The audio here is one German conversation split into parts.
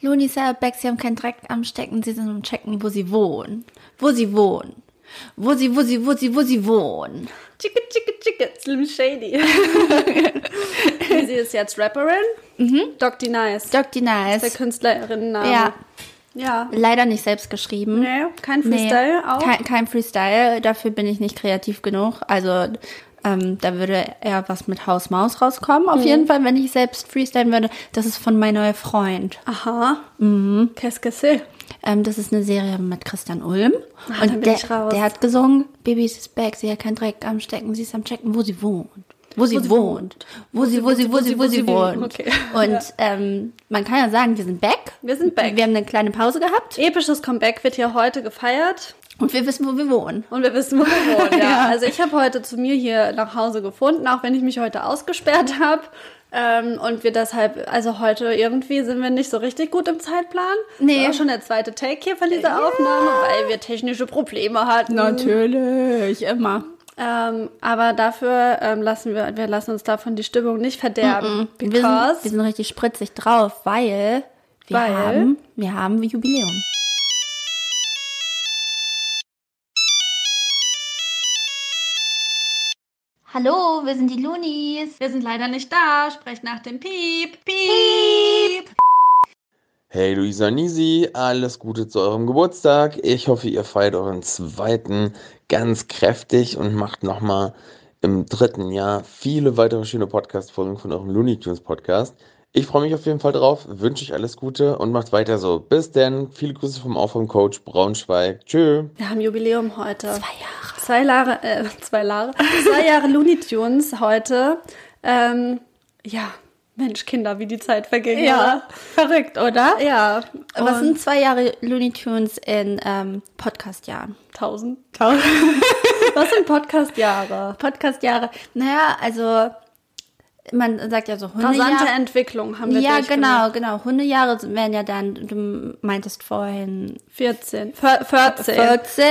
Looney Saddlebags, sie haben keinen Dreck am Stecken, sie sind am Checken, wo sie wohnen. Wo sie wohnen. Wo sie, wo sie, wo sie, wo sie wohnen. Chicka, chicka, chicka, Slim Shady. sie ist jetzt Rapperin. Mhm. Doc D. Nice. Doc D. Der Nice. Künstlerinnenname. Ja, Ja. leider nicht selbst geschrieben. Nee, kein Freestyle auch. Kein, kein Freestyle, dafür bin ich nicht kreativ genug. Also ähm, da würde eher was mit Haus Maus rauskommen. Mhm. Auf jeden Fall, wenn ich selbst freestylen würde. Das ist von mein neuer Freund. Aha. Mhm. Qu'est-ce que c'est? Ähm, das ist eine Serie mit Christian Ulm. Bin und der, der hat gesungen, Baby ist back, sie hat keinen Dreck am Stecken, sie ist am Checken, wo sie wohnt. Wo sie, sie wohnt. Wo sie, wo sie, wo sie, wo sie wohnt. Okay. Und Ja. ähm, man kann ja sagen, wir sind back. Wir sind back. Wir haben eine kleine Pause gehabt Episches Comeback wird hier heute gefeiert. Und wir wissen, wo wir wohnen. Und wir wissen, wo wir wohnen. Ja. Also ich habe heute zu mir hier nach Hause gefunden, auch wenn ich mich heute ausgesperrt habe. Ähm, und wir deshalb, also heute irgendwie sind wir nicht so richtig gut im Zeitplan. Nee. Das war schon der zweite Take hier von dieser Aufnahme, weil wir technische Probleme hatten. Natürlich, immer. Ähm, aber dafür ähm, lassen wir, wir lassen uns davon die Stimmung nicht verderben. Wir sind, wir sind richtig spritzig drauf, weil wir Weil? haben, wir haben Jubiläum. Hallo, wir sind die Loonies. wir sind leider nicht da. Sprecht nach dem Piep. Piep. Hey Luisa Nisi, alles Gute zu eurem Geburtstag. Ich hoffe, ihr feiert euren zweiten ganz kräftig und macht nochmal im dritten Jahr viele weitere schöne Podcast-Folgen von eurem Looney Tunes Podcast. Ich freue mich auf jeden Fall drauf, wünsche euch alles Gute und macht weiter so. Bis denn, viele Grüße vom Aufräumcoach Braunschweig. Tschö. Wir haben Jubiläum heute. Zwei Jahre. Zwei Jahre, äh, zwei Jahre, zwei Jahre Looney Tunes heute. Ähm, ja, Mensch, Kinder, wie die Zeit verging. Ja, verrückt, oder? Ja. Was Und sind zwei Jahre Looney Tunes in ähm, Podcast-Jahren? tausend? Was sind Podcast-Jahre? Podcast-Jahre, naja, also man sagt ja so Rasante Hundejahre. Entwicklung haben wir Ja, genau, genau. Hundejahre wären ja dann, du meintest vorhin 14. Vier- 14. 14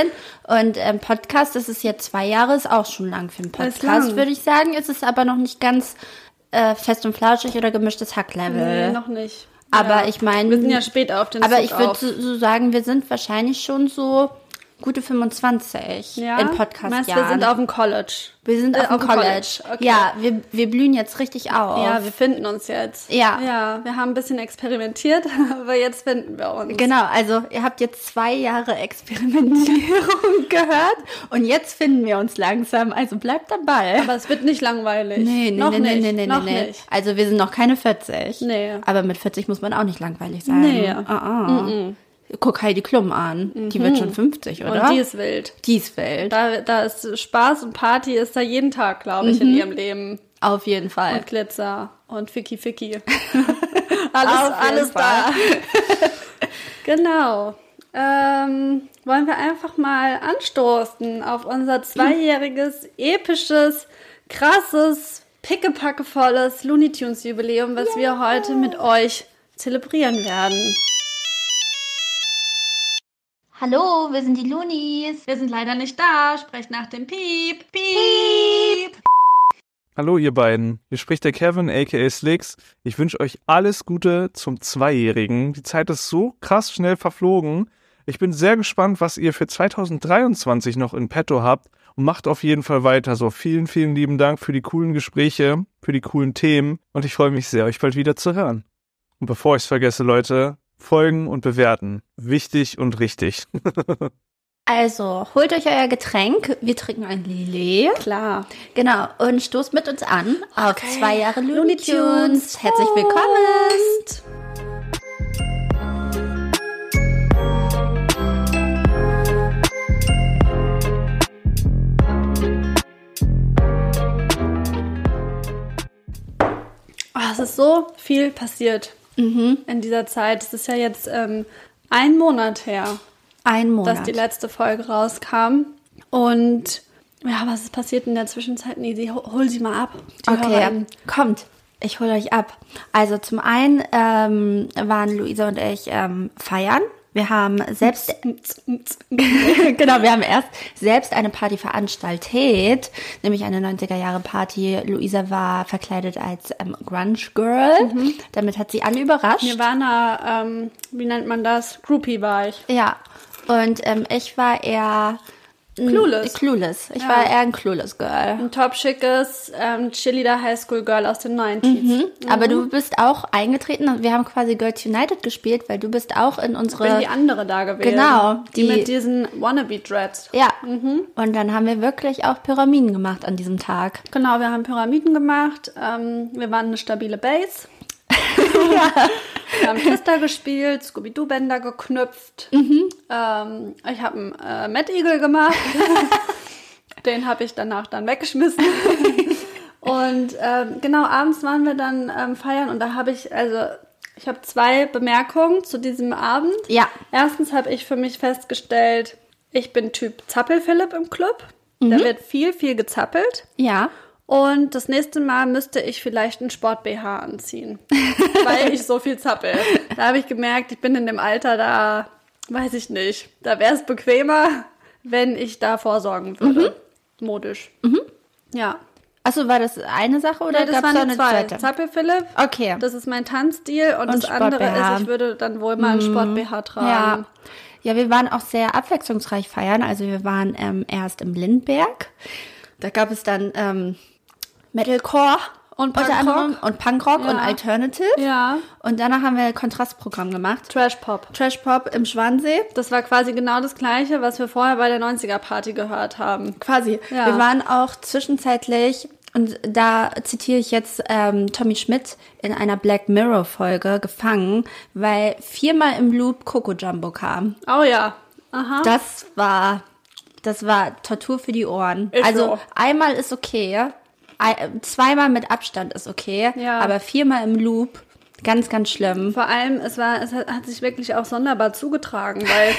und ähm, Podcast, das ist ja zwei Jahre, ist auch schon lang für einen Podcast, würde ich sagen. Es ist aber noch nicht ganz äh, fest und flauschig oder gemischtes Hacklevel. Nee, noch nicht. Aber Ja. ich meine, Wir sind ja spät auf den aber Zug ich würde so sagen, wir sind wahrscheinlich schon so gute 25 ja? in Podcast-Jahren. Meinst, wir sind auf dem College. Wir sind Äh, auf dem auf dem College. College, okay. Ja, wir, wir blühen jetzt richtig auf. Ja, wir finden uns jetzt. Ja. Ja, wir haben ein bisschen experimentiert, aber jetzt finden wir uns. Genau, also ihr habt jetzt zwei Jahre Experimentierung gehört und jetzt finden wir uns langsam. Also bleibt dabei. Aber es wird nicht langweilig. nee, nee, noch nee, nicht. nee, nee, nee, noch nee. nicht. Also wir sind noch keine 40. Nee. Aber mit 40 muss man auch nicht langweilig sein. Nee. Ah, ah. Guck Heidi Klum an. Die wird schon 50, oder? Und die ist wild. die ist wild. Da, da ist Spaß und Party ist da jeden Tag, glaube ich, in Mhm. ihrem Leben. Auf jeden Fall. Und Glitzer und Ficky Ficky. alles alles da. genau. Ähm, wollen wir einfach mal anstoßen auf unser zweijähriges, episches, krasses, pickepackevolles Looney Tunes Jubiläum, was wir heute mit euch zelebrieren werden. Hallo, wir sind die Loonies. Wir sind leider nicht da. Sprecht nach dem Piep. Piep. Hallo ihr beiden, hier spricht der Kevin aka Slicks. Ich wünsche euch alles Gute zum Zweijährigen. Die Zeit ist so krass schnell verflogen. Ich bin sehr gespannt, was ihr für 2023 noch in petto habt und macht auf jeden Fall weiter so. Vielen, vielen lieben Dank für die coolen Gespräche, für die coolen Themen und ich freue mich sehr, euch bald wieder zu hören. Und bevor ich es vergesse, Leute, folgen und bewerten. Wichtig und richtig. Also, holt euch euer Getränk. Wir trinken ein Lillet. Klar. Genau, und stoßt mit uns an auf Okay. zwei Jahre Looney Tunes. Herzlich willkommen. Ah, es ist so viel passiert Mhm. in dieser Zeit. Es ist ja jetzt ähm, ein Monat her, Ein Monat. dass die letzte Folge rauskam. Und ja, was ist passiert in der Zwischenzeit? Nee, sie, hol sie mal ab. Okay, HörerInnen. kommt. Ich hole euch ab. Also zum einen ähm, waren Luisa und ich ähm, feiern Wir haben selbst, genau, wir haben erst selbst eine Party veranstaltet, nämlich eine 90er Jahre Party. Luisa war verkleidet als ähm, Grunge Girl. Damit hat sie alle überrascht. Nirvana, ähm, wie nennt man das? Groupie war ich. Ja. Und ähm, ich war eher Clueless. Clueless. Ich Ja. war eher ein Clueless Girl. Ein top schickes ähm, Cheerleader Highschool Girl aus den 90s. Aber du bist auch eingetreten und wir haben quasi Girls United gespielt, weil du bist auch in Ich bin unsere die andere da gewesen. Genau, Die, die- mit diesen Wannabe-Dreads. Ja. Und dann haben wir wirklich auch Pyramiden gemacht an diesem Tag. Genau, wir haben Pyramiden gemacht. Ähm, wir waren eine stabile Base. Wir haben Twister gespielt, Scooby-Doo-Bänder geknüpft. Ähm, ich habe einen äh, Mad Eagle gemacht. Den habe ich danach dann weggeschmissen. und ähm, genau, abends waren wir dann ähm, feiern und da habe ich, also ich habe zwei Bemerkungen zu diesem Abend. Ja. Erstens habe ich für mich festgestellt, ich bin Typ Zappel-Philipp im Club. Da wird viel, viel gezappelt. Ja. Und das nächste Mal müsste ich vielleicht einen Sport-BH anziehen, weil ich so viel zappel. Da habe ich gemerkt, ich bin in dem Alter, da weiß ich nicht. Da wäre es bequemer, wenn ich da vorsorgen würde. Modisch. Ja. Achso, war das eine Sache oder Ja, das waren noch eine zwei. zweite? Zappel-Philipp. Okay. Das ist mein Tanzstil und, Und das andere ist, ich würde dann wohl mal einen Sport-BH tragen. Ja. Ja, wir waren auch sehr abwechslungsreich feiern. Also wir waren ähm, erst im Lindberg. Da gab es dann ähm, Metalcore Und Punkrock. und Punkrock Ja. und Alternative. Ja. Und danach haben wir ein Kontrastprogramm gemacht. Trash-Pop. Trash Pop im Schwansee. Das war quasi genau das Gleiche, was wir vorher bei der 90er-Party gehört haben. Quasi. Ja. Wir waren auch zwischenzeitlich, und da zitiere ich jetzt ähm, Tommy Schmidt in einer Black Mirror Folge gefangen, weil viermal im Loop Coco Jumbo kam. Oh ja. Aha. Das war, das war Tortur für die Ohren. Ist also so. einmal ist okay, zweimal mit Abstand ist okay, Ja. aber viermal im Loop, ganz, ganz schlimm. Vor allem, es war, es hat, sich wirklich auch sonderbar zugetragen, weil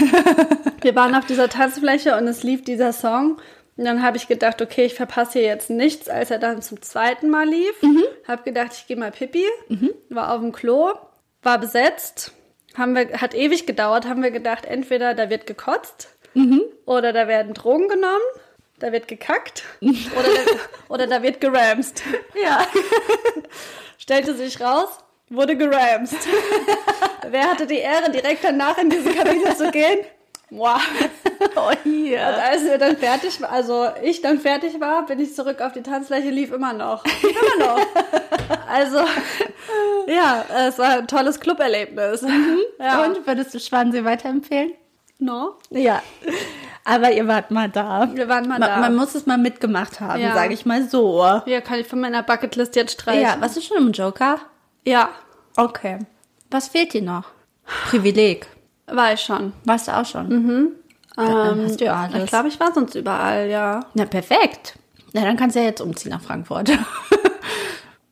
wir waren auf dieser Tanzfläche und es lief dieser Song. Und dann habe ich gedacht, okay, ich verpasse hier jetzt nichts, als er dann zum zweiten Mal lief. Habe gedacht, ich gehe mal Pipi. War auf dem Klo, war besetzt. Haben wir, hat ewig gedauert, haben wir gedacht, entweder da wird gekotzt oder da werden Drogen genommen, da wird gekackt oder da, oder da wird geramst. Ja. Stellte sich raus, wurde geramst. Wer hatte die Ehre, direkt danach in diese Kabine zu gehen? Wow. Oh, hier. Und als wir dann fertig war, also ich dann fertig war, bin ich zurück auf die Tanzfläche, lief immer noch. Immer noch. Also, ja, es war ein tolles Cluberlebnis. Ja. Und würdest du Schwansee weiterempfehlen? No? Ja. Aber ihr wart mal da. Wir waren mal man, da. Man muss es mal mitgemacht haben, Ja. sage ich mal so. Ja, kann ich von meiner Bucketlist jetzt streichen. Ja, was ist schon im Joker? Ja, Okay. Was fehlt dir noch? Privileg. war ich schon. Warst du auch schon? Dann hast du ja alles. Ich glaube, ich war sonst überall, ja. Na, perfekt. Na, dann kannst du ja jetzt umziehen nach Frankfurt.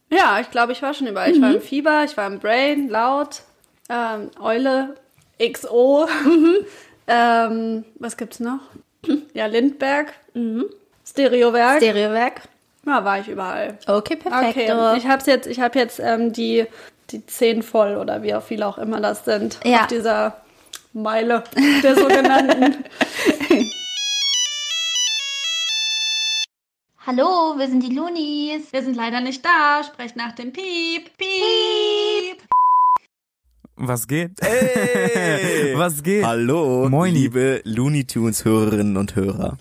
Ja, ich glaube, ich war schon überall. Ich war im Fieber, ich war im Brain, laut, ähm, Eule, XO. ähm, was gibt's noch? Ja, Lindberg, Stereowerk. Stereowerk. ja, war ich überall. Okay, perfekt. Okay, ich hab's jetzt, ich habe jetzt ähm, die, die zehn voll oder wie auch viele auch immer das sind. Ja. Auf dieser Meile der sogenannten. Hallo, wir sind die Loonies. Wir sind leider nicht da. Sprecht nach dem Piep. Piep. Was geht? Hey! Was geht? Hallo, Moini. liebe Looney Tunes Hörerinnen und Hörer.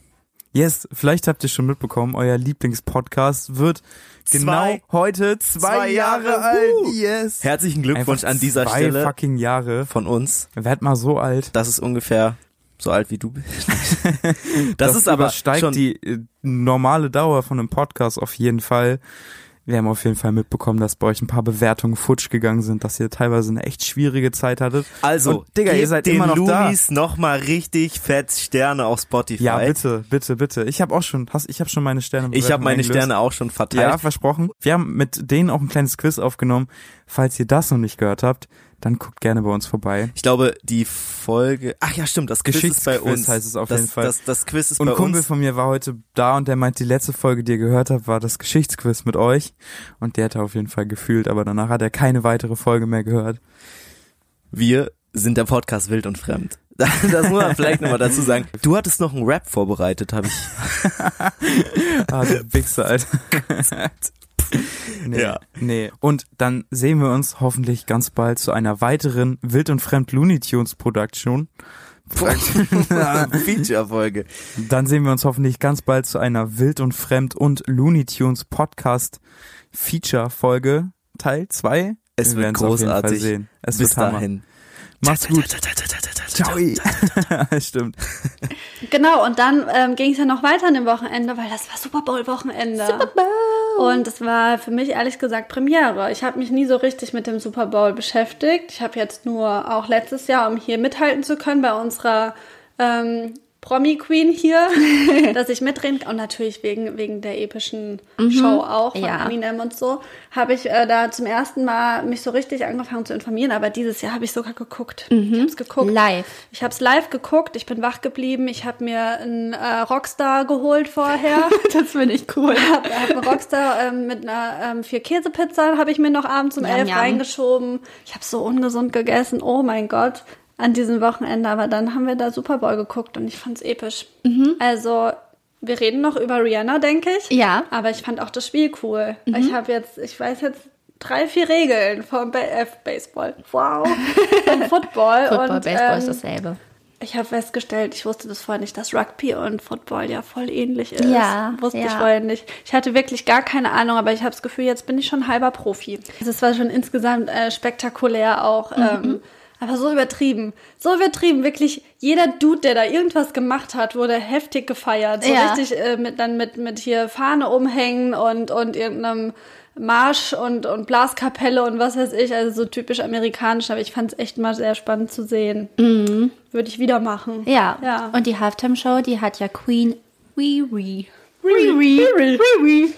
Yes, vielleicht habt ihr schon mitbekommen, euer Lieblingspodcast wird genau Zwei- heute zwei, zwei Jahre, Jahre, alt. uh. Yes. Herzlichen Glückwunsch Einfach an dieser zwei Stelle fucking Jahre. von uns. Werd mal so alt. Das ist ungefähr so alt wie du bist. das, ist aber schon die äh, normale Dauer von einem Podcast auf jeden Fall. Wir haben auf jeden Fall mitbekommen, dass bei euch ein paar Bewertungen futsch gegangen sind, dass ihr teilweise eine echt schwierige Zeit hattet. Also, Und, Digga, ihr seid den immer noch Loonies noch mal richtig fett Sterne auf Spotify. da. Ja, bitte, bitte, bitte. Ich habe auch schon, hast, ich habe schon meine Sterne. Ich habe meine eingelöst. Sterne auch schon verteilt. Ja, versprochen. Wir haben mit denen auch ein kleines Quiz aufgenommen. Falls ihr das noch nicht gehört habt, dann guckt gerne bei uns vorbei. Ich glaube, die Folge. Ach ja, stimmt. Das Quiz ist bei uns. heißt es auf das, jeden Fall. Das, das Quiz ist Und bei ein Kumpel uns. von mir war heute da und der meint, die letzte Folge, die ihr gehört habt, war das Geschichtsquiz mit euch. Und der hat auf jeden Fall gefühlt, aber danach hat er keine weitere Folge mehr gehört. Wir sind der Podcast wild und fremd. Das muss man vielleicht nochmal dazu sagen. Du hattest noch einen Rap vorbereitet, habe ich. Ah, du Wichser, Alter. Nee, Ja. nee. Und dann sehen wir uns hoffentlich ganz bald zu einer weiteren Wild und Fremd Looney Tunes Production. Feature-Folge. Dann sehen wir uns hoffentlich ganz bald zu einer Wild und Fremd und Looney Tunes Podcast Feature Folge Teil 2. Es wird großartig. Es Bis wird Hammer. dahin. Macht's gut. Ciao. Stimmt. Genau, und dann ähm, ging es ja noch weiter an dem Wochenende, weil das war Super Bowl-Wochenende. Super Bowl! Und es war für mich ehrlich gesagt Premiere. Ich habe mich nie so richtig mit dem Super Bowl beschäftigt. Ich habe jetzt nur auch letztes Jahr, um hier mithalten zu können bei unserer ähm, Promi-Queen hier, dass ich mitreden und natürlich wegen, wegen der epischen Show auch von Ja. Eminem und so, habe ich äh, da zum ersten Mal mich so richtig angefangen zu informieren. Aber dieses Jahr habe ich sogar geguckt. Ich habe es geguckt. Live. Ich habe es live geguckt, ich bin wach geblieben, ich habe mir einen äh, Rockstar geholt vorher. Das finde ich cool. Ich habe einen Rockstar ähm, mit einer ähm, vier Käsepizza habe ich mir noch abends um elf reingeschoben. Ich habe so ungesund gegessen, oh mein Gott, an diesem Wochenende. Aber dann haben wir da Super Bowl geguckt und ich fand's episch. Also wir reden noch über Rihanna, denke ich. Mhm. Ja. Mhm. Aber ich fand auch das Spiel cool. Ich habe jetzt, ich weiß jetzt drei, vier Regeln vom ba äh, Baseball. Wow. vom Football. Football, und, Baseball ist ähm, dasselbe. ich habe festgestellt, ich wusste das vorher nicht, dass Rugby und Football ja voll ähnlich ist. Ja, Wusste ich ja. vorher nicht. Ich hatte wirklich gar keine Ahnung, aber ich habe das Gefühl, jetzt bin ich schon halber Profi. Es war schon insgesamt äh, spektakulär auch. Mhm. Ähm, aber so übertrieben. So übertrieben. Wirklich, jeder Dude, der da irgendwas gemacht hat, wurde heftig gefeiert. So Ja. richtig äh, mit, dann mit, mit hier Fahne umhängen und, und irgendeinem Marsch und, und Blaskapelle und was weiß ich. Also so typisch amerikanisch. Aber ich fand es echt mal sehr spannend zu sehen. Würde ich wieder machen. Mhm. Ja. Ja. Und die Halftime-Show, die hat ja Queen Riri. Riri. Riri.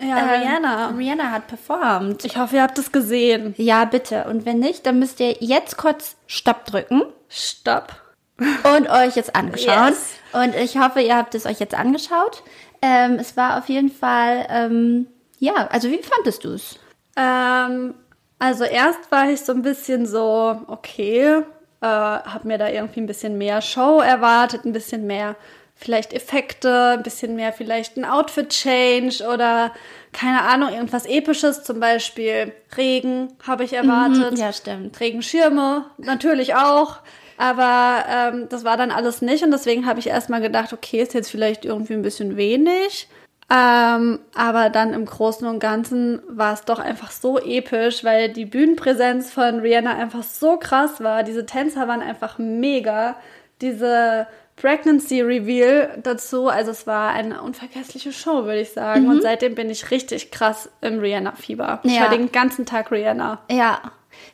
Ja, Ähm, Rihanna. Rihanna hat performt. Ich hoffe, ihr habt es gesehen. Ja, bitte. Und wenn nicht, dann müsst ihr jetzt kurz Stopp drücken Stopp. und euch jetzt angeschaut. Yes. Und ich hoffe, ihr habt es euch jetzt angeschaut. Ähm, es war auf jeden Fall, ähm, ja, also wie fandest du es? Ähm, also erst war ich so ein bisschen so, okay, äh, hab mir da irgendwie ein bisschen mehr Show erwartet, ein bisschen mehr vielleicht Effekte, ein bisschen mehr vielleicht ein Outfit-Change oder keine Ahnung, irgendwas Episches, zum Beispiel Regen habe ich erwartet. Ja, stimmt. Regenschirme natürlich auch. Aber ähm, das war dann alles nicht und deswegen habe ich erstmal gedacht, okay, ist jetzt vielleicht irgendwie ein bisschen wenig. Ähm, aber dann im Großen und Ganzen war es doch einfach so episch, weil die Bühnenpräsenz von Rihanna einfach so krass war. Diese Tänzer waren einfach mega. Diese Pregnancy Reveal dazu, also es war eine unvergessliche Show, würde ich sagen. Und seitdem bin ich richtig krass im Rihanna-Fieber. Ich Ja. war den ganzen Tag Rihanna. Ja.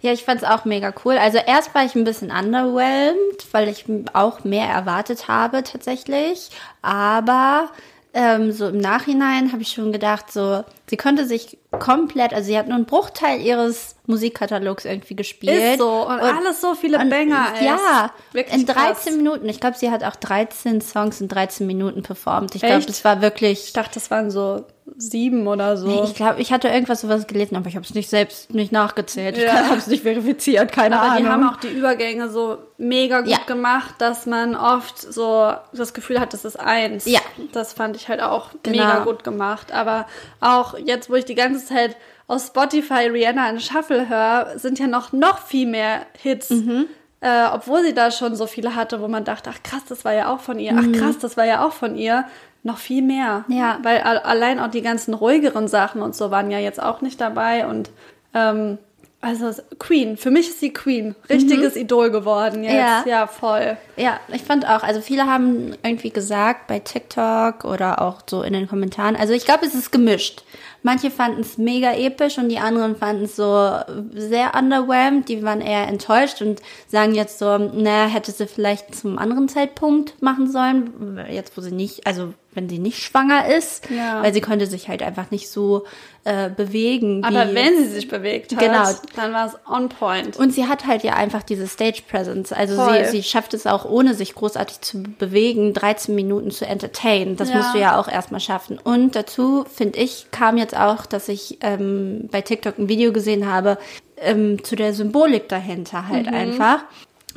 Ja, ich fand's auch mega cool. Also erst war ich ein bisschen underwhelmed, weil ich auch mehr erwartet habe tatsächlich. Aber ähm, so im Nachhinein habe ich schon gedacht, so sie könnte sich komplett, also sie hat nur einen Bruchteil ihres Musikkatalogs irgendwie gespielt. Ist so. Und, alles so viele und- Banger. ey. Ja, Wirklich in 13 krass. Minuten. Ich glaube, sie hat auch 13 Songs in 13 Minuten performt. Ich glaube, das war wirklich Ich dachte, das waren so sieben oder so. ich glaube, ich hatte irgendwas sowas gelesen, aber ich habe es nicht selbst nicht nachgezählt. Ich Ja. habe es nicht verifiziert, keine Aber Ahnung. die haben auch die Übergänge so mega gut Ja. gemacht, dass man oft so das Gefühl hat, das ist eins. Ja. Das fand ich halt auch Genau. mega gut gemacht. Aber auch jetzt, wo ich die ganze Zeit aus Spotify Rihanna in Shuffle höre, sind ja noch, noch viel mehr Hits. Mhm. Äh, obwohl sie da schon so viele hatte, wo man dachte, ach krass, das war ja auch von ihr. Ach krass, das war ja auch von ihr. Noch viel mehr. Mhm. Ja. Weil allein auch die ganzen ruhigeren Sachen und so waren ja jetzt auch nicht dabei. Und ähm, also Queen, für mich ist sie Queen. Richtiges Idol geworden jetzt. Mhm. Ja. Ja, voll. Ja, ich fand auch, also viele haben irgendwie gesagt bei TikTok oder auch so in den Kommentaren, also ich glaube, es ist gemischt. Manche fanden es mega episch und die anderen fanden es so sehr underwhelmed, die waren eher enttäuscht und sagen jetzt so, naja, hätte sie vielleicht zum anderen Zeitpunkt machen sollen, jetzt wo sie nicht, also wenn sie nicht schwanger ist, Ja. weil sie konnte sich halt einfach nicht so äh, bewegen. Aber wenn sie sich bewegt hat, Genau. dann war es on point. Und sie hat halt ja einfach diese Stage Presence. Also Voll. sie, sie schafft es auch, ohne sich großartig zu bewegen, 13 Minuten zu entertainen. Das Ja. musst du ja auch erstmal schaffen. Und dazu, finde ich, kam jetzt auch, dass ich ähm, bei TikTok ein Video gesehen habe, ähm, zu der Symbolik dahinter halt einfach.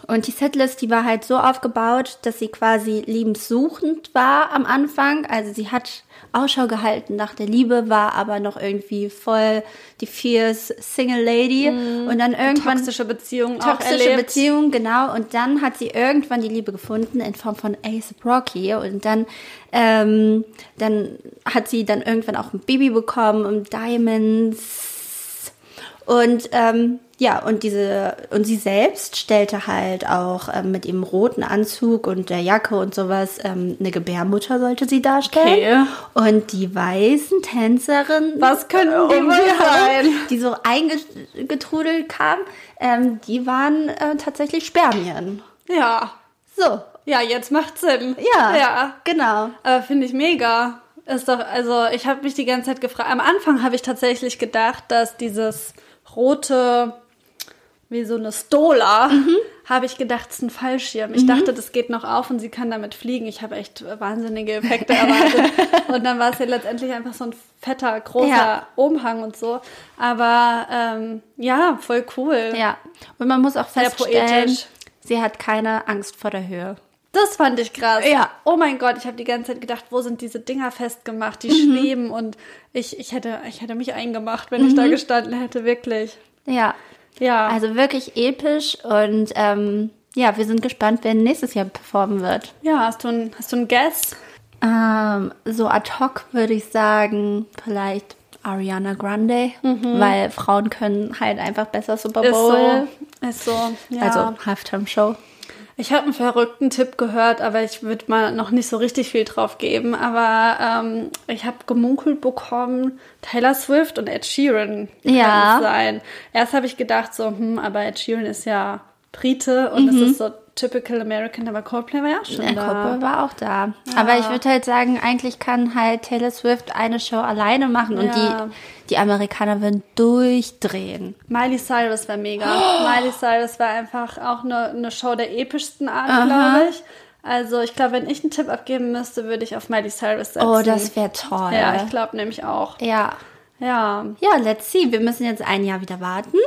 Und die Setlist, die war halt so aufgebaut, dass sie quasi liebenssuchend war am Anfang. Also sie hat Ausschau gehalten nach der Liebe, war aber noch irgendwie voll die fierce Single Lady. Und dann irgendwann Toxische Beziehungen auch toxische erlebt. Beziehung, genau. Und dann hat sie irgendwann die Liebe gefunden in Form von Ace Rocky. Und dann, ähm, dann hat sie dann irgendwann auch ein Baby bekommen und Diamonds. Und ähm, ja, und diese und sie selbst stellte halt auch ähm, mit ihrem roten Anzug und der Jacke und sowas ähm, eine Gebärmutter sollte sie darstellen. Okay. Und die weißen Tänzerinnen, Was könnten die um wohl sein? die so eingetrudelt kamen, ähm, die waren äh, tatsächlich Spermien. Ja. So, Ja, jetzt macht Sinn. ja, Ja. genau. Aber finde ich mega. Ist doch, also ich habe mich die ganze Zeit gefragt. Am Anfang habe ich tatsächlich gedacht, dass dieses rote, wie so eine Stola, habe ich gedacht, es ist ein Fallschirm. Ich dachte, das geht noch auf und sie kann damit fliegen. Ich habe echt wahnsinnige Effekte erwartet. und dann war es ja letztendlich einfach so ein fetter, großer Ja. Umhang und so. Aber ähm, ja, voll cool. Ja, und man muss auch Sehr feststellen, poetisch. sie hat keine Angst vor der Höhe. Das fand ich krass. Ja. Oh mein Gott, ich habe die ganze Zeit gedacht, wo sind diese Dinger festgemacht, die Mhm. schweben und ich, ich, hätte, ich hätte mich eingemacht, wenn ich da gestanden hätte, wirklich. Ja, Ja. also wirklich episch und ähm, ja, wir sind gespannt, wer nächstes Jahr performen wird. ja, hast du ein, hast du ein Guess? Ähm, so ad hoc würde ich sagen, vielleicht Ariana Grande, weil Frauen können halt einfach besser Super Mhm. Ist Bowl. so. Ist so. Ja. Also Halftime Show. Ich habe einen verrückten Tipp gehört, aber ich würde mal noch nicht so richtig viel drauf geben. Aber ähm, ich habe gemunkelt bekommen, Taylor Swift und Ed Sheeran kann Ja. es sein. Erst habe ich gedacht so, hm, aber Ed Sheeran ist ja Brite und es ist so typical American, aber Coldplay war ja auch schon Der da. Koppel war auch da. Aber ich würde halt sagen, eigentlich kann halt Taylor Swift eine Show alleine machen und Ja. die, die Amerikaner würden durchdrehen. Miley Cyrus war mega. Miley Cyrus war einfach auch eine, eine Show der epischsten Art, glaube ich. Also ich glaube, wenn ich einen Tipp abgeben müsste, würde ich auf Miley Cyrus setzen. Oh, das wäre toll. Ja, ich glaube nämlich auch. ja. Ja. Ja, let's see. Wir müssen jetzt ein Jahr wieder warten.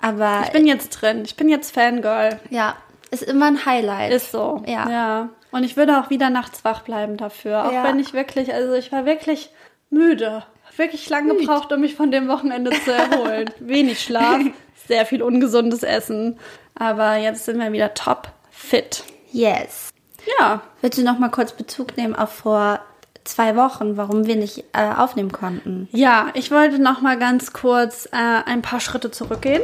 Aber Ich bin jetzt drin. Ich bin jetzt Fangirl. ja, ist immer ein Highlight. Ist so. Ja. ja. Und ich würde auch wieder nachts wach bleiben dafür. Auch Ja. wenn ich wirklich, also ich war wirklich müde. Wirklich lange gebraucht, um mich von dem Wochenende zu erholen. Wenig Schlaf, sehr viel ungesundes Essen. Aber jetzt sind wir wieder top fit. yes. Ja. Willst du noch mal kurz Bezug nehmen auf vor zwei Wochen, warum wir nicht äh, aufnehmen konnten? Ja, ich wollte noch mal ganz kurz äh, ein paar Schritte zurückgehen.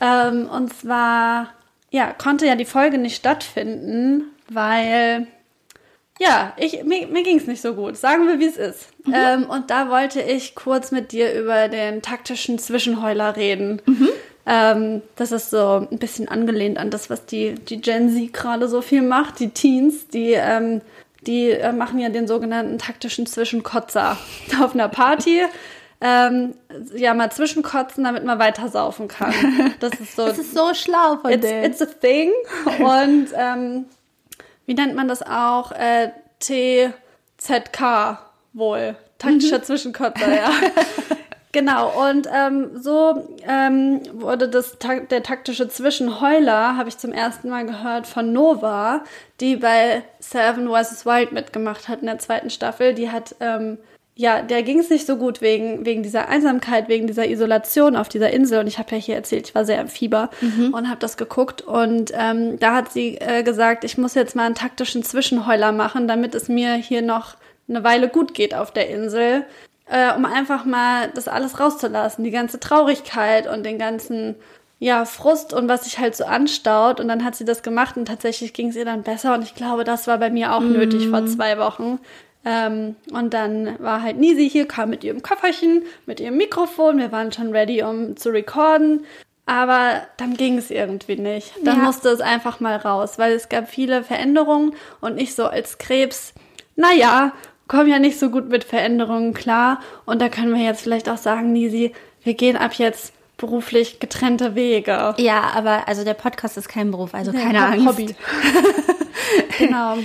Ähm, und zwar, ja, konnte ja die Folge nicht stattfinden, weil, ja, ich, mir, mir ging es nicht so gut. Sagen wir, wie es ist. Ähm, und da wollte ich kurz mit dir über den taktischen Zwischenheuler reden. Ähm, das ist so ein bisschen angelehnt an das, was die, die Gen Z gerade so viel macht. Die Teens, die, ähm, die äh, machen ja den sogenannten taktischen Zwischenkotzer auf einer Party. Ähm, ja, mal zwischenkotzen, damit man weiter saufen kann. Das ist so. Das ist so schlau von it's, denen. it's a thing. Und ähm, wie nennt man das auch? Äh, TZK wohl. Taktischer Zwischenkotzer, ja. Genau, und ähm, so ähm, wurde das der taktische Zwischenheuler, habe ich zum ersten Mal gehört von Nova, die bei Seven vs. Wild mitgemacht hat in der zweiten Staffel. Die hat, ähm, ja, der ging es nicht so gut wegen, wegen dieser Einsamkeit, wegen dieser Isolation auf dieser Insel. Und ich habe ja hier erzählt, ich war sehr im Fieber und habe das geguckt. Und ähm, da hat sie äh, gesagt, ich muss jetzt mal einen taktischen Zwischenheuler machen, damit es mir hier noch eine Weile gut geht auf der Insel äh, um einfach mal das alles rauszulassen, die ganze Traurigkeit und den ganzen ja Frust und was sich halt so anstaut. Und dann hat sie das gemacht und tatsächlich ging es ihr dann besser. Und ich glaube, das war bei mir auch nötig vor zwei Wochen. Ähm, und dann war halt Nisi hier, kam mit ihrem Köfferchen, mit ihrem Mikrofon. Wir waren schon ready, um zu recorden. Aber dann ging es irgendwie nicht. Dann Ja. musste es einfach mal raus, weil es gab viele Veränderungen und ich so als Krebs, naja, komme ja nicht so gut mit Veränderungen klar. Und da können wir jetzt vielleicht auch sagen, Nisi, wir gehen ab jetzt beruflich getrennte Wege. ja, aber also der Podcast ist kein Beruf, also keine Ja, Angst. Hobby. genau.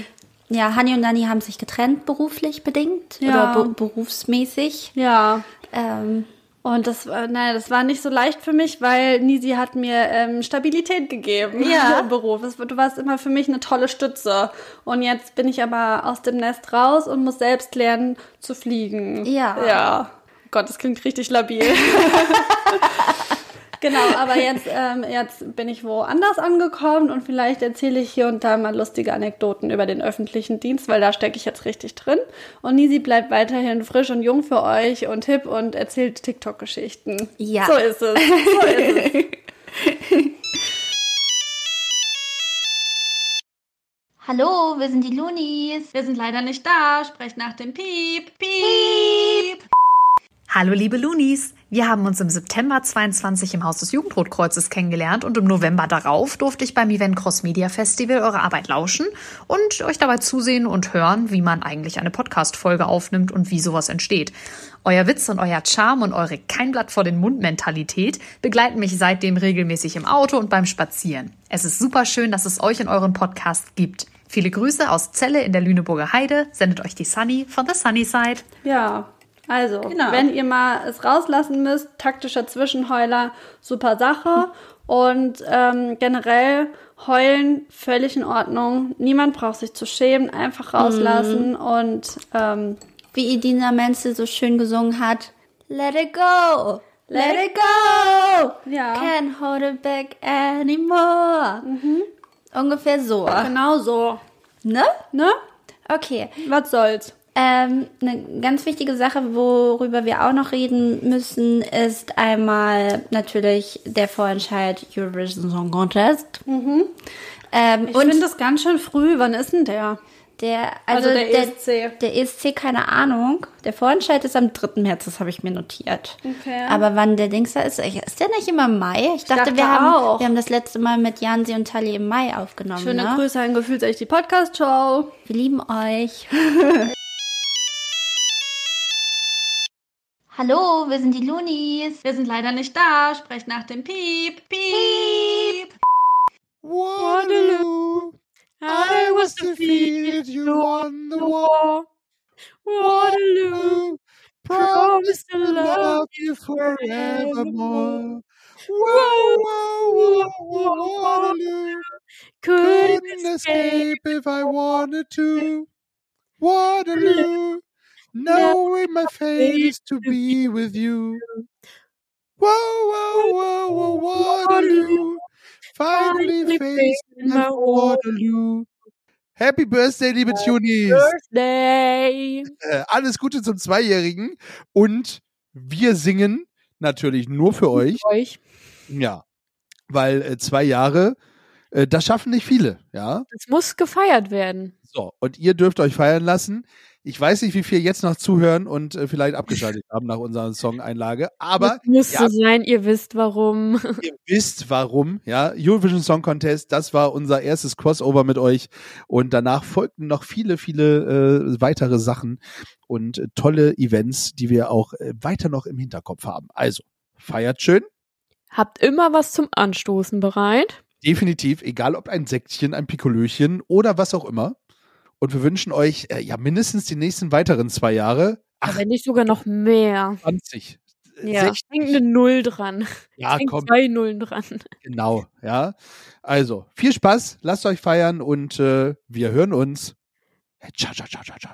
Ja, Hani und Nani haben sich getrennt beruflich bedingt Ja. oder be berufsmäßig. Ja. Ähm, Und das, war- nein, das war nicht so leicht für mich, weil Nisi hat mir ähm, Stabilität gegeben Ja. im Beruf. Du warst immer für mich eine tolle Stütze. Und jetzt bin ich aber aus dem Nest raus und muss selbst lernen zu fliegen. Ja. Ja. Gott, das klingt richtig labil. genau, aber jetzt, ähm, jetzt bin ich woanders angekommen und vielleicht erzähle ich hier und da mal lustige Anekdoten über den öffentlichen Dienst, weil da stecke ich jetzt richtig drin. Und Nisi bleibt weiterhin frisch und jung für euch und hip und erzählt TikTok-Geschichten. Ja. So ist es. So ist es. Hallo, wir sind die Loonies. Wir sind leider nicht da. Sprecht nach dem Piep. Piep. Hallo liebe Loonies! Wir haben uns im September 22 im Haus des Jugendrotkreuzes kennengelernt und im November darauf durfte ich beim Event Cross Media Festival eure Arbeit lauschen und euch dabei zusehen und hören, wie man eigentlich eine Podcast-Folge aufnimmt und wie sowas entsteht. Euer Witz und euer Charme und eure kein Blatt vor den Mund Mentalität begleiten mich seitdem regelmäßig im Auto und beim Spazieren. Es ist super schön, dass es euch in euren Podcast gibt. Viele Grüße aus Celle in der Lüneburger Heide, sendet euch die Sunny von The Sunny Side. Ja, also, Genau. wenn ihr mal es rauslassen müsst, taktischer Zwischenheuler, super Sache. Und ähm, generell heulen völlig in Ordnung. Niemand braucht sich zu schämen, einfach rauslassen und ähm, Wie Idina Menzel so schön gesungen hat. Let it go. Let it go. ja, Can't hold it back anymore. Ungefähr so. genau so. Ne? Ne? Okay. Was soll's? Ähm, eine ganz wichtige Sache, worüber wir auch noch reden müssen, ist einmal natürlich der Vorentscheid Eurovision Song Contest. Ähm, Ich finde das ganz schön früh. Wann ist denn der? der, also, Also der der, ESC. der ESC, keine Ahnung. Der Vorentscheid ist am 3. März, das habe ich mir notiert. Okay. Aber wann der Dings da ist, ist der nicht immer im Mai? Ich dachte, dachte wir, haben, auch. wir haben das letzte Mal mit Jansi und Tali im Mai aufgenommen. Schöne ne? Grüße an Gefühlt echt die Podcast-Show. Wir lieben euch. Hallo, wir sind die Loonies. Wir sind leider nicht da. Sprecht nach dem Piep. Piep. Waterloo, I was defeated, you won the war. Waterloo, promised to love you forevermore. Whoa, whoa, whoa, whoa, Waterloo, couldn't escape if I wanted to. Waterloo, knowing my fate is to be with you. Whoa, whoa, whoa, whoa, Waterloo, finally facing my Waterloo. Happy Birthday, liebe Tunis! Birthday. Äh, alles Gute zum Zweijährigen und wir singen natürlich nur für euch. Euch. Ja, weil äh, zwei Jahre, äh, das schaffen nicht viele, ja. Das muss gefeiert werden. So, und ihr dürft euch feiern lassen. Ich weiß nicht, wie viel jetzt noch zuhören und äh, vielleicht abgeschaltet haben nach unserer Song-Einlage, aber das muss ja, so sein, ihr wisst warum. ihr wisst warum, ja. Eurovision Song Contest, das war unser erstes Crossover mit euch und danach folgten noch viele, viele äh, weitere Sachen und äh, tolle Events, die wir auch äh, weiter noch im Hinterkopf haben. Also, feiert schön. Habt immer was zum Anstoßen bereit. Definitiv, egal ob ein Säckchen, ein Pikolöchen oder was auch immer. Und wir wünschen euch äh, ja mindestens die nächsten weiteren zwei Jahre. Ach, Wenn nicht sogar noch mehr. 20. äh, Ja, 60. hängt eine Null dran. Ja, hängt komm, zwei Nullen dran. genau, ja. Also, viel Spaß, lasst euch feiern und äh, wir hören uns. Ciao, ciao, ciao, ciao, ciao.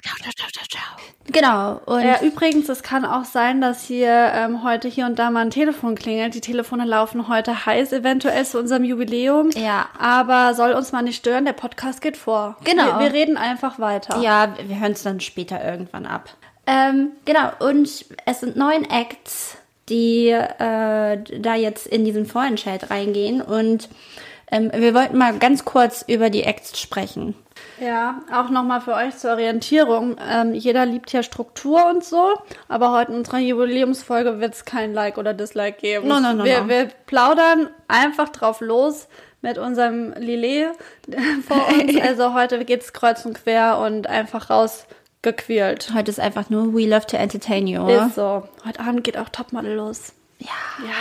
ciao. Genau. Und Ja, übrigens, es kann auch sein, dass hier ähm, heute hier und da mal ein Telefon klingelt. Die Telefone laufen heute heiß, eventuell zu unserem Jubiläum. Ja. Aber soll uns mal nicht stören, der Podcast geht vor. Genau. Wir, wir reden einfach weiter. Ja, wir hören es dann später irgendwann ab. Ähm, genau, und es sind neun Acts, die äh, da jetzt in diesen Vorentscheid reingehen. Und ähm, wir wollten mal ganz kurz über die Acts sprechen. Ja, auch nochmal für euch zur Orientierung. Ähm, jeder liebt ja Struktur und so, aber heute in unserer Jubiläumsfolge wird es kein Like oder Dislike geben. No, no, no, wir, no. wir plaudern einfach drauf los mit unserem Lillet vor uns. Also heute geht's kreuz und quer und einfach rausgequält. Heute ist einfach nur We Love to Entertain You. Ist so. Heute Abend geht auch Topmodel los. Ja. Ja.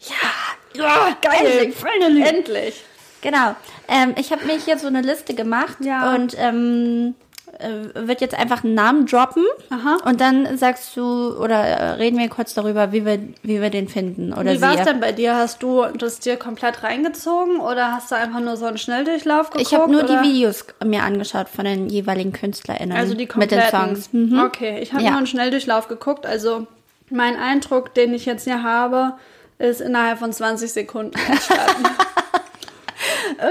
Ja. Ja, geil. Endlich, finally. Endlich. Genau. Ähm, ich habe mir hier so eine Liste gemacht Ja. und ähm, äh, wird jetzt einfach einen Namen droppen Aha. und dann sagst du oder äh, reden wir kurz darüber, wie wir, wie wir den finden oder Wie war es denn bei dir? Hast du das dir komplett reingezogen oder hast du einfach nur so einen Schnelldurchlauf geguckt? Ich habe nur oder? die Videos mir angeschaut von den jeweiligen KünstlerInnen Also die mit den kompletten. Songs. Mhm. Okay, ich habe Ja. nur einen Schnelldurchlauf geguckt. Also mein Eindruck, den ich jetzt hier habe, ist innerhalb von 20 Sekunden entstanden.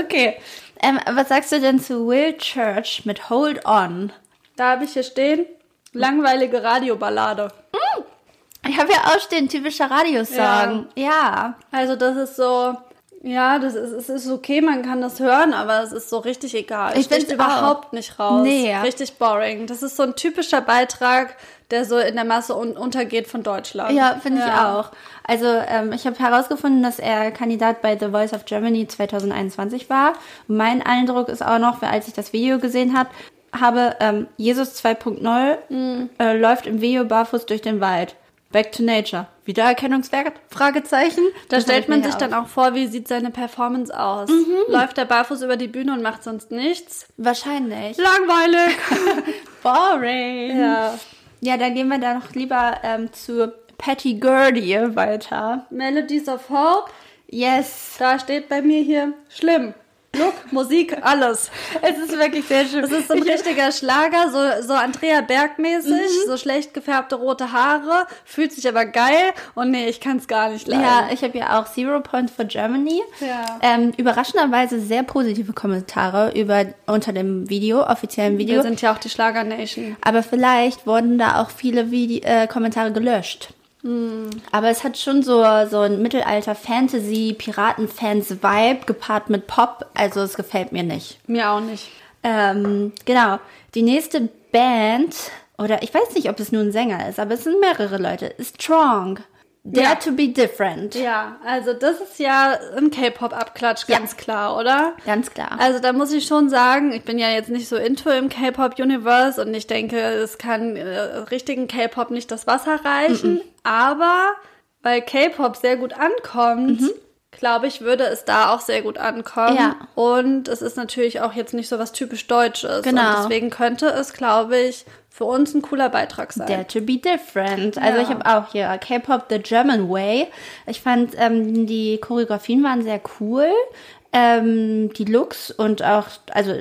Okay. Ähm, was sagst du denn zu Will Church mit Hold On? da habe ich hier stehen, langweilige Radioballade. Ich habe ja auch stehen, typischer Radiosong. Ja. Also das ist so, ja, das ist, es ist okay, man kann das hören, aber es ist so richtig egal. Ich find's überhaupt nicht raus. Nee, ja. Richtig boring. Das ist so ein typischer Beitrag, der so in der Masse un untergeht von Deutschland. Ja, finde ich auch. Also ähm, ich habe herausgefunden, dass er Kandidat bei The Voice of Germany 2021 war. Mein Eindruck ist auch noch, als ich das Video gesehen hab, habe, ähm, Jesus 2.0 Mhm. äh, läuft im Video barfuß durch den Wald. Back to Nature. Wiedererkennungswert? Fragezeichen. Da Das stellt man sich hier dann auf. auch vor, wie sieht seine Performance aus? Mhm. Läuft der barfuß über die Bühne und macht sonst nichts? Wahrscheinlich. Langweilig. Boring. ja. Ja, dann gehen wir da noch lieber ähm, zu Patty Gurdy weiter. Melodies of Hope. Yes. Da steht bei mir hier schlimm. Look, Musik, alles. Es ist wirklich sehr schön. Das ist so ein richtiger Schlager, so, so Andrea Berg-mäßig, Mhm. so schlecht gefärbte rote Haare, fühlt sich aber geil und nee, ich kann es gar nicht leiden. Ja, ich habe ja auch Zero Points for Germany. Ja. Ähm, überraschenderweise sehr positive Kommentare über unter dem Video, offiziellen Video. Wir sind ja auch die Schlager Nation. Aber vielleicht wurden da auch viele Vide äh, Kommentare gelöscht. Aber es hat schon so, so ein Mittelalter-Fantasy-Piraten-Fans-Vibe gepaart mit Pop. Also es gefällt mir nicht. Mir auch nicht. Ähm, genau. Die nächste Band, oder ich weiß nicht, ob es nur ein Sänger ist, aber es sind mehrere Leute, ist Strong. Dare Ja. to be different. Ja, also das ist ja ein K-Pop-Abklatsch, Ja. ganz klar, oder? Ganz klar. Also da muss ich schon sagen, ich bin ja jetzt nicht so into im K-Pop-Universe und ich denke, es kann äh, richtigen K-Pop nicht das Wasser reichen. Aber weil K-Pop sehr gut ankommt, glaube ich, würde es da auch sehr gut ankommen. Ja. Und es ist natürlich auch jetzt nicht so was typisch Deutsches. Genau. Und deswegen könnte es, glaube ich, für uns ein cooler Beitrag sein. Dare to be different. Also Ja. ich habe auch hier K-Pop The German Way. Ich fand, ähm, die Choreografien waren sehr cool. Ähm, die Looks und auch, also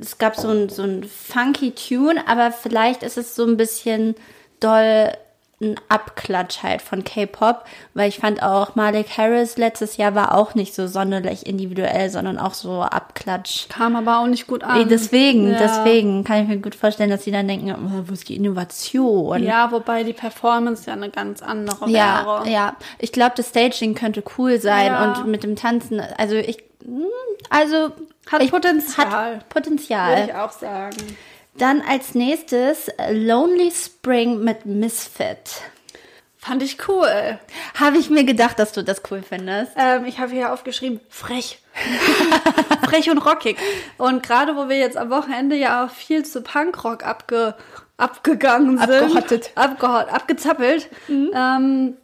es gab so ein, so ein funky Tune, aber vielleicht ist es so ein bisschen doll ein Abklatsch halt von K-Pop, weil ich fand auch Malik Harris letztes Jahr war auch nicht so sonderlich individuell, sondern auch so Abklatsch. Kam aber auch nicht gut an. Deswegen, Ja. deswegen kann ich mir gut vorstellen, dass sie dann denken, oh, wo ist die Innovation? Ja, wobei die Performance ja eine ganz andere Ja, wäre. ja. Ich glaube, das Staging könnte cool sein Ja. und mit dem Tanzen, also ich, hm, also Hat ich, Potenzial. Hat Würde Potenzial. ich auch sagen. Dann als nächstes äh, Lonely Spring mit Misfit. Fand ich cool. Habe ich mir gedacht, dass du das cool findest. Ähm, ich habe hier aufgeschrieben, frech. frech und rockig. Und gerade wo wir jetzt am Wochenende ja auch viel zu Punkrock abge, abgegangen sind. Abgehottet. Abgehot, abgezappelt. Ähm,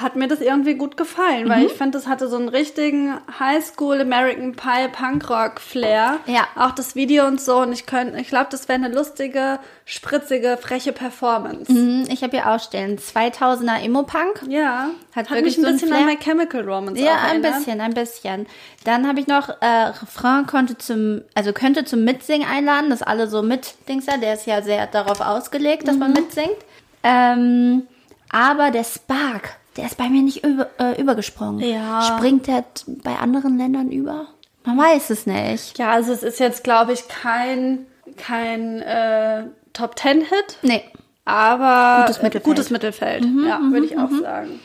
hat mir das irgendwie gut gefallen, weil ich fand, das hatte so einen richtigen Highschool American Pie Punkrock Flair. Ja. Auch das Video und so. Und ich könnte, ich glaube, das wäre eine lustige, spritzige, freche Performance. Hm, Ich habe hier auch stehen, 2000er Emo-Punk. Ja. Hat Hat, wirklich mich ein so bisschen an Flair. My Chemical Romance Ja, ein erinnert. bisschen, ein bisschen. Dann habe ich noch, äh, Refrain konnte zum, also könnte zum Mitsingen einladen, dass alle so mitdingser, der ist ja sehr darauf ausgelegt, dass Mhm. man mitsingt. Ähm, aber der Spark, der ist bei mir nicht über, äh, übergesprungen. Ja. Springt der bei anderen Ländern über? Man weiß es nicht. Ja, also es ist jetzt, glaube ich, kein, kein äh, Top Ten Hit, Nee. aber Gutes Mittelfeld. Mhm, Gutes Mittelfeld. ja, würde ich auch sagen.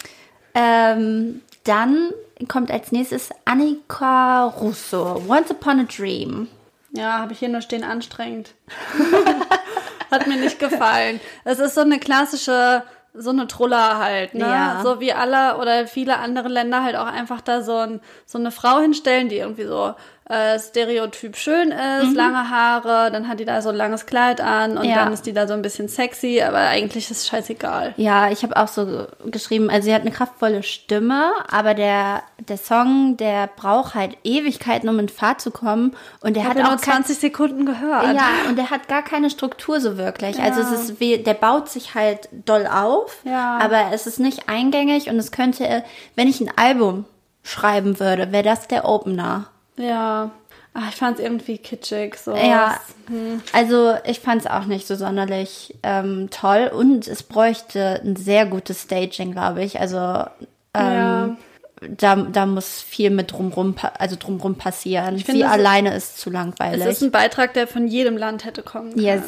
Ähm, dann kommt als nächstes Annika Russo, Once Upon a Dream. Ja, habe ich hier nur stehen anstrengend. Hat mir nicht gefallen. Es ist so eine klassische, so eine Truller halt, ne? Ja. So wie alle oder viele andere Länder halt auch einfach da so, ein, so eine Frau hinstellen, die irgendwie so äh, Stereotyp schön ist, Mhm. lange Haare, dann hat die da so ein langes Kleid an und Ja. dann ist die da so ein bisschen sexy, aber eigentlich ist es scheißegal. Ja, ich habe auch so geschrieben, also sie hat eine kraftvolle Stimme, aber der, der Song, der braucht halt Ewigkeiten, um in Fahrt zu kommen. Und der Ich hat ja auch nur 20 Sekunden gehört. Ja, und der hat gar keine Struktur so wirklich. Also es ist wie, der baut sich halt doll auf, Ja. aber es ist nicht eingängig und es könnte, wenn ich ein Album schreiben würde, wäre das der Opener. Ja. Ach, ich fand es irgendwie kitschig. So. Ja, also ich fand es auch nicht so sonderlich ähm, toll und es bräuchte ein sehr gutes Staging, glaube ich. Also ähm, da, da muss viel mit drumrum, also drumrum passieren. finde, Sie es- alleine ist zu Es langweilig. ist ein Beitrag, der von jedem Land hätte kommen können. yes,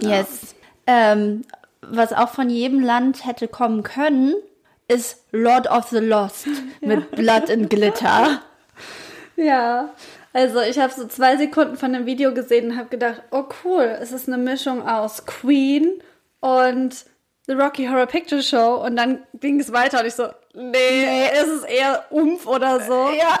yes. Ähm, was auch von jedem Land hätte kommen können, ist Lord of the Lost mit Blood and Glitter. Ja, also ich habe so zwei Sekunden von dem Video gesehen und habe gedacht, oh cool, es ist eine Mischung aus Queen und The Rocky Horror Picture Show und dann ging es weiter und ich so, nee, es ist eher Umf oder so. Ja.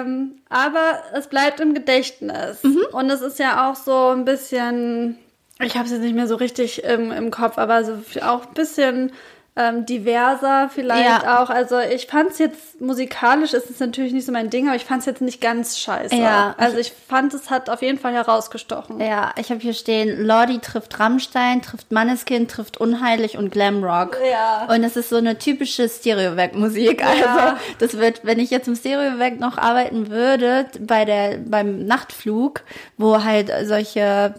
Ähm, aber es bleibt im Gedächtnis Mhm. und es ist ja auch so ein bisschen, ich habe es jetzt nicht mehr so richtig im, im Kopf, aber so auch ein bisschen ähm, diverser vielleicht Ja. auch. Also ich fand es jetzt musikalisch ist es natürlich nicht so mein Ding, aber ich fand es jetzt nicht ganz scheiße. Ja. Also ich fand es hat auf jeden Fall herausgestochen. Ja, ich habe hier stehen, Lordi trifft Rammstein, trifft Manneskin, trifft Unheilig und Glamrock. Ja. Und es ist so eine typische Stereowerk-Musik. Also das wird, wenn ich jetzt im Stereowerk noch arbeiten würde, bei der, beim Nachtflug, wo halt solche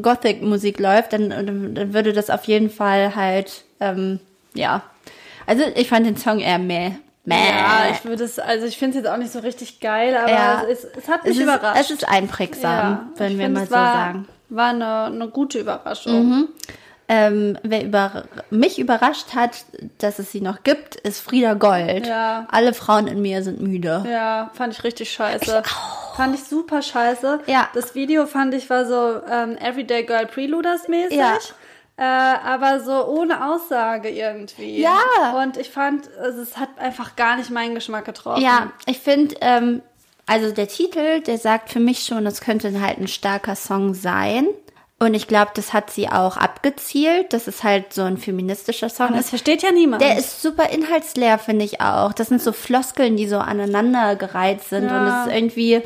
Gothic-Musik läuft, dann, dann würde das auf jeden Fall halt, ähm, ja. Also ich fand den Song eher meh. Meh. Ja, ich würde es, also ich finde es jetzt auch nicht so richtig geil, aber Ja. es, es, hat mich es ist, überrascht. Es ist einprägsam, Ja, ich wir find, mal so war, sagen. War eine, eine gute Überraschung. Ähm, wer über, mich überrascht hat, dass es sie noch gibt, ist Frieda Gold. Ja. Alle Frauen in mir sind müde. Ja, fand ich richtig scheiße. Fand ich super scheiße. Ja. Das Video fand ich war so ähm, Everyday Girl Preluders mäßig. Ja. Äh, aber so ohne Aussage irgendwie. Ja. Und ich fand, also es hat einfach gar nicht meinen Geschmack getroffen. Ja, ich finde, ähm, also der Titel, der sagt für mich schon, das könnte halt ein starker Song sein. Und ich glaube, das hat sie auch abgezielt, dass es halt so ein feministischer Song Aber das ist. versteht ja niemand. Der ist super inhaltsleer, finde ich auch. Das sind so Floskeln, die so aneinandergereiht sind. Ja. Und es ist irgendwie,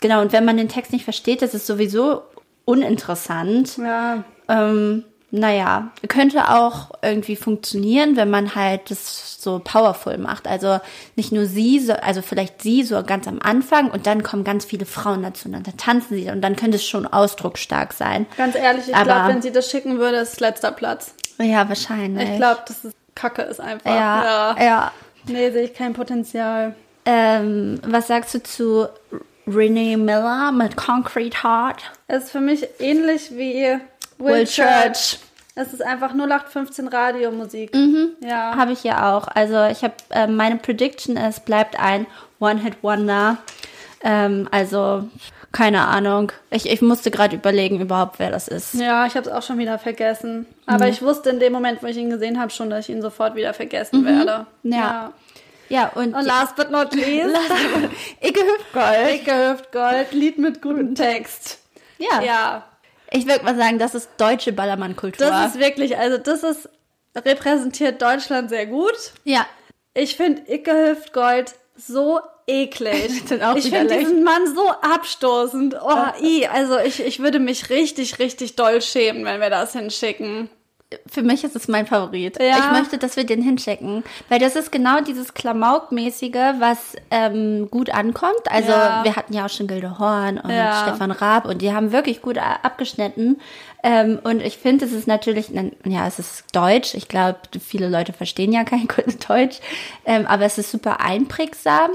genau, und wenn man den Text nicht versteht, das ist sowieso uninteressant. ja. Ähm, naja, könnte auch irgendwie funktionieren, wenn man halt das so powerful macht. Also nicht nur sie, so, also vielleicht sie so ganz am Anfang und dann kommen ganz viele Frauen dazu und dann tanzen sie und dann könnte es schon ausdrucksstark sein. Ganz ehrlich, ich glaube, wenn sie das schicken würde, ist es letzter Platz. Ja, wahrscheinlich. Ich glaube, dass es Kacke ist einfach. Ja, ja. Nee, sehe ich kein Potenzial. Ähm, was sagst du zu Renee Miller mit Concrete Heart? Es ist für mich ähnlich wie Will, Will Church. Church. Es ist einfach 0815 Radiomusik. Ja. Habe ich ja auch. Also ich habe äh, meine Prediction ist, bleibt ein One-Hit-Wonder. Ähm, also keine Ahnung. Ich, ich musste gerade überlegen überhaupt, wer das ist. Ja, ich habe es auch schon wieder vergessen. Aber ich wusste in dem Moment, wo ich ihn gesehen habe, schon, dass ich ihn sofort wieder vergessen werde. Ja. Ja, und, Und last but not least, Icke Hüftgold. Icke Hüftgold, Lied mit gutem Text. Ja. Ja, Ich würde mal sagen, das ist deutsche Ballermann-Kultur. das ist wirklich, also das ist, repräsentiert Deutschland sehr gut. ja. Ich finde Icke Hüftgold so eklig. Ich finde diesen Mann so abstoßend. Oh, i, also ich, ich würde mich richtig, richtig doll schämen, wenn wir das hinschicken. Für mich ist es mein Favorit. Ja. Ich möchte, dass wir den hinschicken. Weil das ist genau dieses Klamauk-mäßige, was ähm, gut ankommt. Also Ja. wir hatten ja auch schon Gilde Horn und Ja. Stefan Raab und die haben wirklich gut abgeschnitten. Ähm, und ich finde, es ist natürlich, ja, es ist Deutsch. Ich glaube, viele Leute verstehen ja kein gutes Deutsch. Ähm, aber es ist super einprägsam.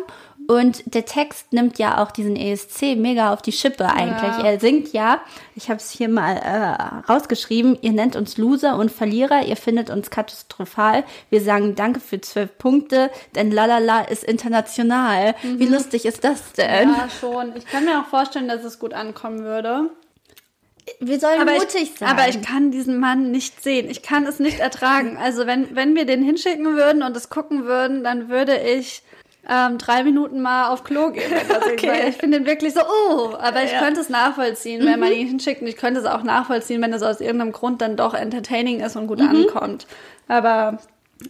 Und der Text nimmt ja auch diesen ESC mega auf die Schippe eigentlich. Ja. Er singt ja, ich habe es hier mal äh, rausgeschrieben, ihr nennt uns Loser und Verlierer, ihr findet uns katastrophal. Wir sagen Danke für zwölf Punkte, denn Lalala ist international. Wie lustig ist das denn? Ja, schon. Ich kann mir auch vorstellen, dass es gut ankommen würde. Wir sollen Aber mutig ich, sein. aber ich kann diesen Mann nicht sehen. Ich kann es nicht ertragen. Also wenn, wenn wir den hinschicken würden und es gucken würden, dann würde ich ähm, drei Minuten mal auf Klo gehen. Okay. Weil ich finde den wirklich so, oh, aber ich Ja. könnte es nachvollziehen, wenn man ihn hinschickt. Und ich könnte es auch nachvollziehen, wenn es aus irgendeinem Grund dann doch entertaining ist und gut ankommt. Aber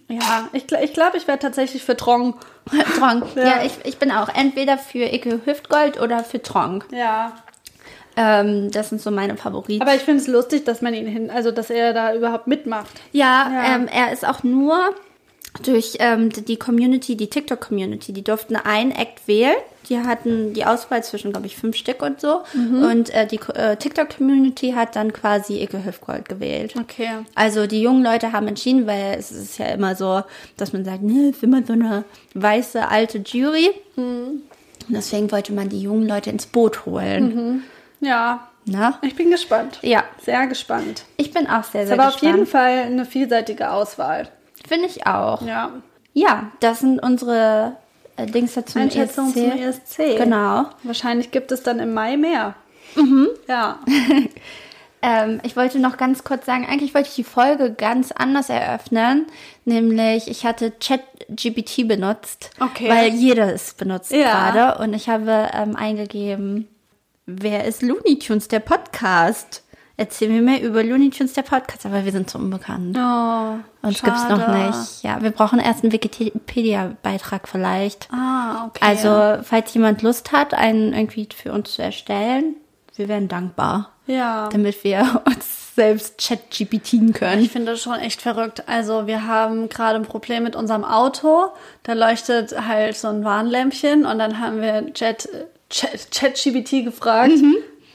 ja, ich, gl- ich glaube, ich wäre tatsächlich für Trong. Tronk. Ja, Ja. ich, ich bin auch entweder für Icke Hüftgold oder für Tronk. Ja. Ähm, das sind so meine Favoriten. Aber ich finde es lustig, dass man ihn hin, also dass er da überhaupt mitmacht. Ja, Ja. Ähm, er ist auch nur durch ähm, die Community, die TikTok-Community, die durften ein Act wählen. Die hatten die Auswahl zwischen, glaube ich, fünf Stück und so. Und äh, die äh, TikTok-Community hat dann quasi Icke Hüftgold gewählt. Okay. Also die jungen Leute haben entschieden, weil es ist ja immer so, dass man sagt, ne, ist immer so eine weiße alte Jury. Und deswegen wollte man die jungen Leute ins Boot holen. Ja, Na? ich bin gespannt. Ja, Sehr gespannt. ich bin auch sehr, sehr aber auf gespannt. jeden Fall eine vielseitige Auswahl. Finde ich auch. Ja. Ja. das sind unsere äh, Dings dazu Einschätzung zum ESC. Genau. Wahrscheinlich gibt es dann im Mai mehr. Ja. Ähm, ich wollte noch ganz kurz sagen, eigentlich wollte ich die Folge ganz anders eröffnen. Nämlich, ich hatte ChatGPT benutzt. Okay. Weil jeder es benutzt Ja. gerade. Und ich habe ähm, eingegeben, wer ist Looney Tunes, der Podcast? Erzähl mir mehr über Looney Tunes, der Podcast. Aber wir sind so unbekannt. Oh, Uns gibt's noch nicht. Ja, wir brauchen erst einen Wikipedia-Beitrag vielleicht. Ah, okay. Also, falls jemand Lust hat, einen irgendwie für uns zu erstellen, wir wären dankbar, ja. damit wir uns selbst ChatGPTen können. Ich finde das schon echt verrückt. Also wir haben gerade ein Problem mit unserem Auto. Da leuchtet halt so ein Warnlämpchen und dann haben wir Chat, Chat, ChatGPT gefragt,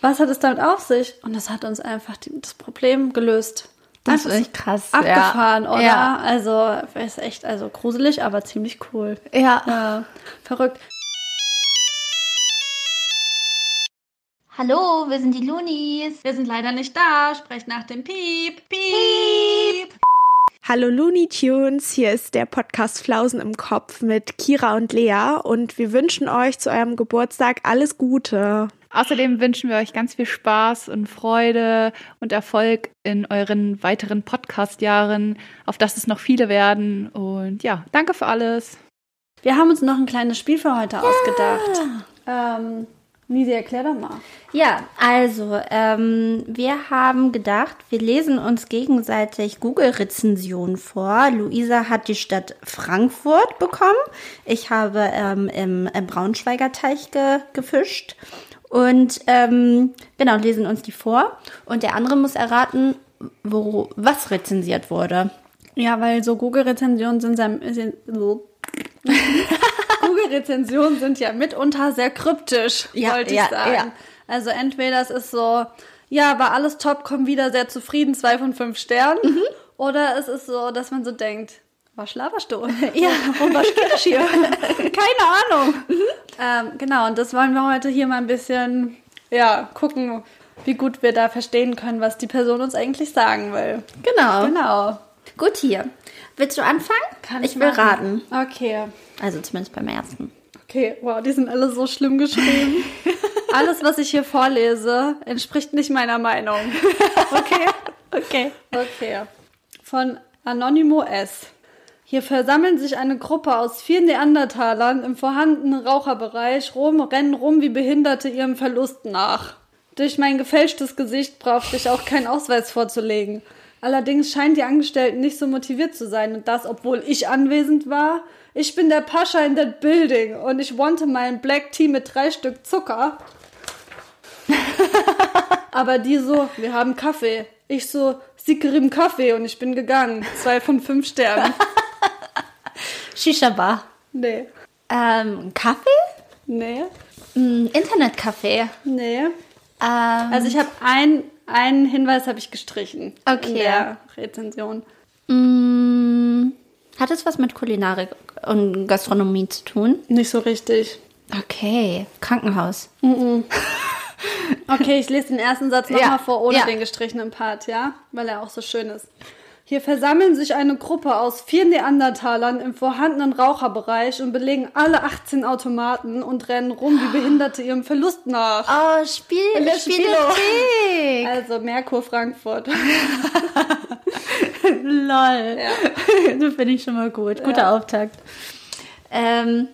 was hat es damit auf sich? Und das hat uns einfach die, das Problem gelöst. Das Einfach ist echt krass. Abgefahren, ja. oder? Ja. Also ist echt also gruselig, aber ziemlich cool. ja. Ja, verrückt. Hallo, wir sind die Loonies. Wir sind leider nicht da. Sprecht nach dem Piep. Piep. Hallo Looney Tunes, hier ist der Podcast Flausen im Kopf mit Kira und Lea und wir wünschen euch zu eurem Geburtstag alles Gute. Außerdem wünschen wir euch ganz viel Spaß und Freude und Erfolg in euren weiteren Podcast-Jahren, auf dass es noch viele werden. Und ja, danke für alles. Wir haben uns noch ein kleines Spiel für heute ausgedacht. Ähm, Nisi, erklär doch mal. Ja, also, ähm, wir haben gedacht, wir lesen uns gegenseitig Google-Rezensionen vor. Luisa hat die Stadt Frankfurt bekommen. Ich habe ähm, im, im Braunschweiger Teich ge gefischt. Und ähm, genau, lesen uns die vor. Und der andere muss erraten, wo, was rezensiert wurde. Ja, weil so Google-Rezensionen sind, sind so. Google-Rezensionen sind ja mitunter sehr kryptisch, Ja, wollte ich ja, sagen. ja. Also entweder es ist so, ja, war alles top, komm wieder sehr zufrieden, zwei von fünf Sternen. Mhm. Oder es ist so, dass man so denkt, was schlaberst du? Ja, und was geht das hier? Keine Ahnung. Ähm, genau, und das wollen wir heute hier mal ein bisschen, ja, gucken, wie gut wir da verstehen können, was die Person uns eigentlich sagen will. Genau. Genau. Gut hier. Willst du anfangen? Kann ich will machen. raten. Okay. Also zumindest beim ersten. Okay, wow, die sind alle so schlimm geschrieben. Alles, was ich hier vorlese, entspricht nicht meiner Meinung. Okay? Okay. Okay. Von Anonymo S. Hier versammeln sich eine Gruppe aus vier Neandertalern im vorhandenen Raucherbereich rum, rennen rum wie Behinderte ihrem Verlust nach. Durch mein gefälschtes Gesicht brauchte ich auch keinen Ausweis vorzulegen. Allerdings scheinen die Angestellten nicht so motiviert zu sein und das, obwohl ich anwesend war. Ich bin der Pascha in that building und ich wante meinen Black Tea mit drei Stück Zucker. Aber die so, wir haben Kaffee. Ich so, Sickerim Kaffee und ich bin gegangen. Zwei von fünf Sternen. Shisha Bar. Nee. Ähm, Kaffee? Nee. Mm, Internetcafé. Nee. Ähm, Also ich habe ein, einen Hinweis habe ich gestrichen. Okay. In der Rezension. mm, hat es was mit Kulinarik und Gastronomie zu tun? Nicht so richtig. Okay. Krankenhaus. Okay, ich lese den ersten Satz nochmal Ja, vor, ohne ja. den gestrichenen Part, ja? Weil er auch so schön ist. Hier versammeln sich eine Gruppe aus vier Neandertalern im vorhandenen Raucherbereich und belegen alle 18 Automaten und rennen rum wie Behinderte ihrem Verlust nach. Oh, Spiel, Spielothek. Also Merkur Frankfurt. Lol. Ja. das finde ich schon mal gut. Guter Auftakt. Ähm,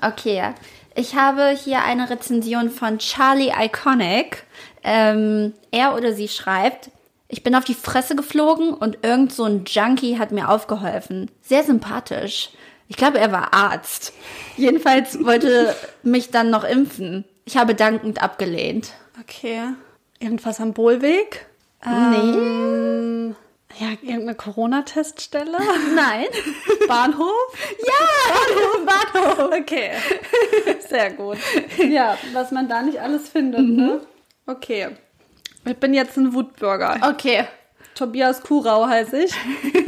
Okay, ich habe hier eine Rezension von Charlie Iconic. Ähm, er oder sie schreibt, ich bin auf die Fresse geflogen und irgend so ein Junkie hat mir aufgeholfen. Sehr sympathisch. Ich glaube, er war Arzt. Jedenfalls wollte mich dann noch impfen. Ich habe dankend abgelehnt. Okay. Irgendwas am Bohlweg? Ähm, ja, irgendeine Corona-Teststelle? Nein. Bahnhof? Ja, Bahnhof, Bahnhof. Okay. Sehr gut. Ja, was man da nicht alles findet, ne? Okay. Ich bin jetzt ein Wutbürger. Okay. Tobias Kurau heiße ich.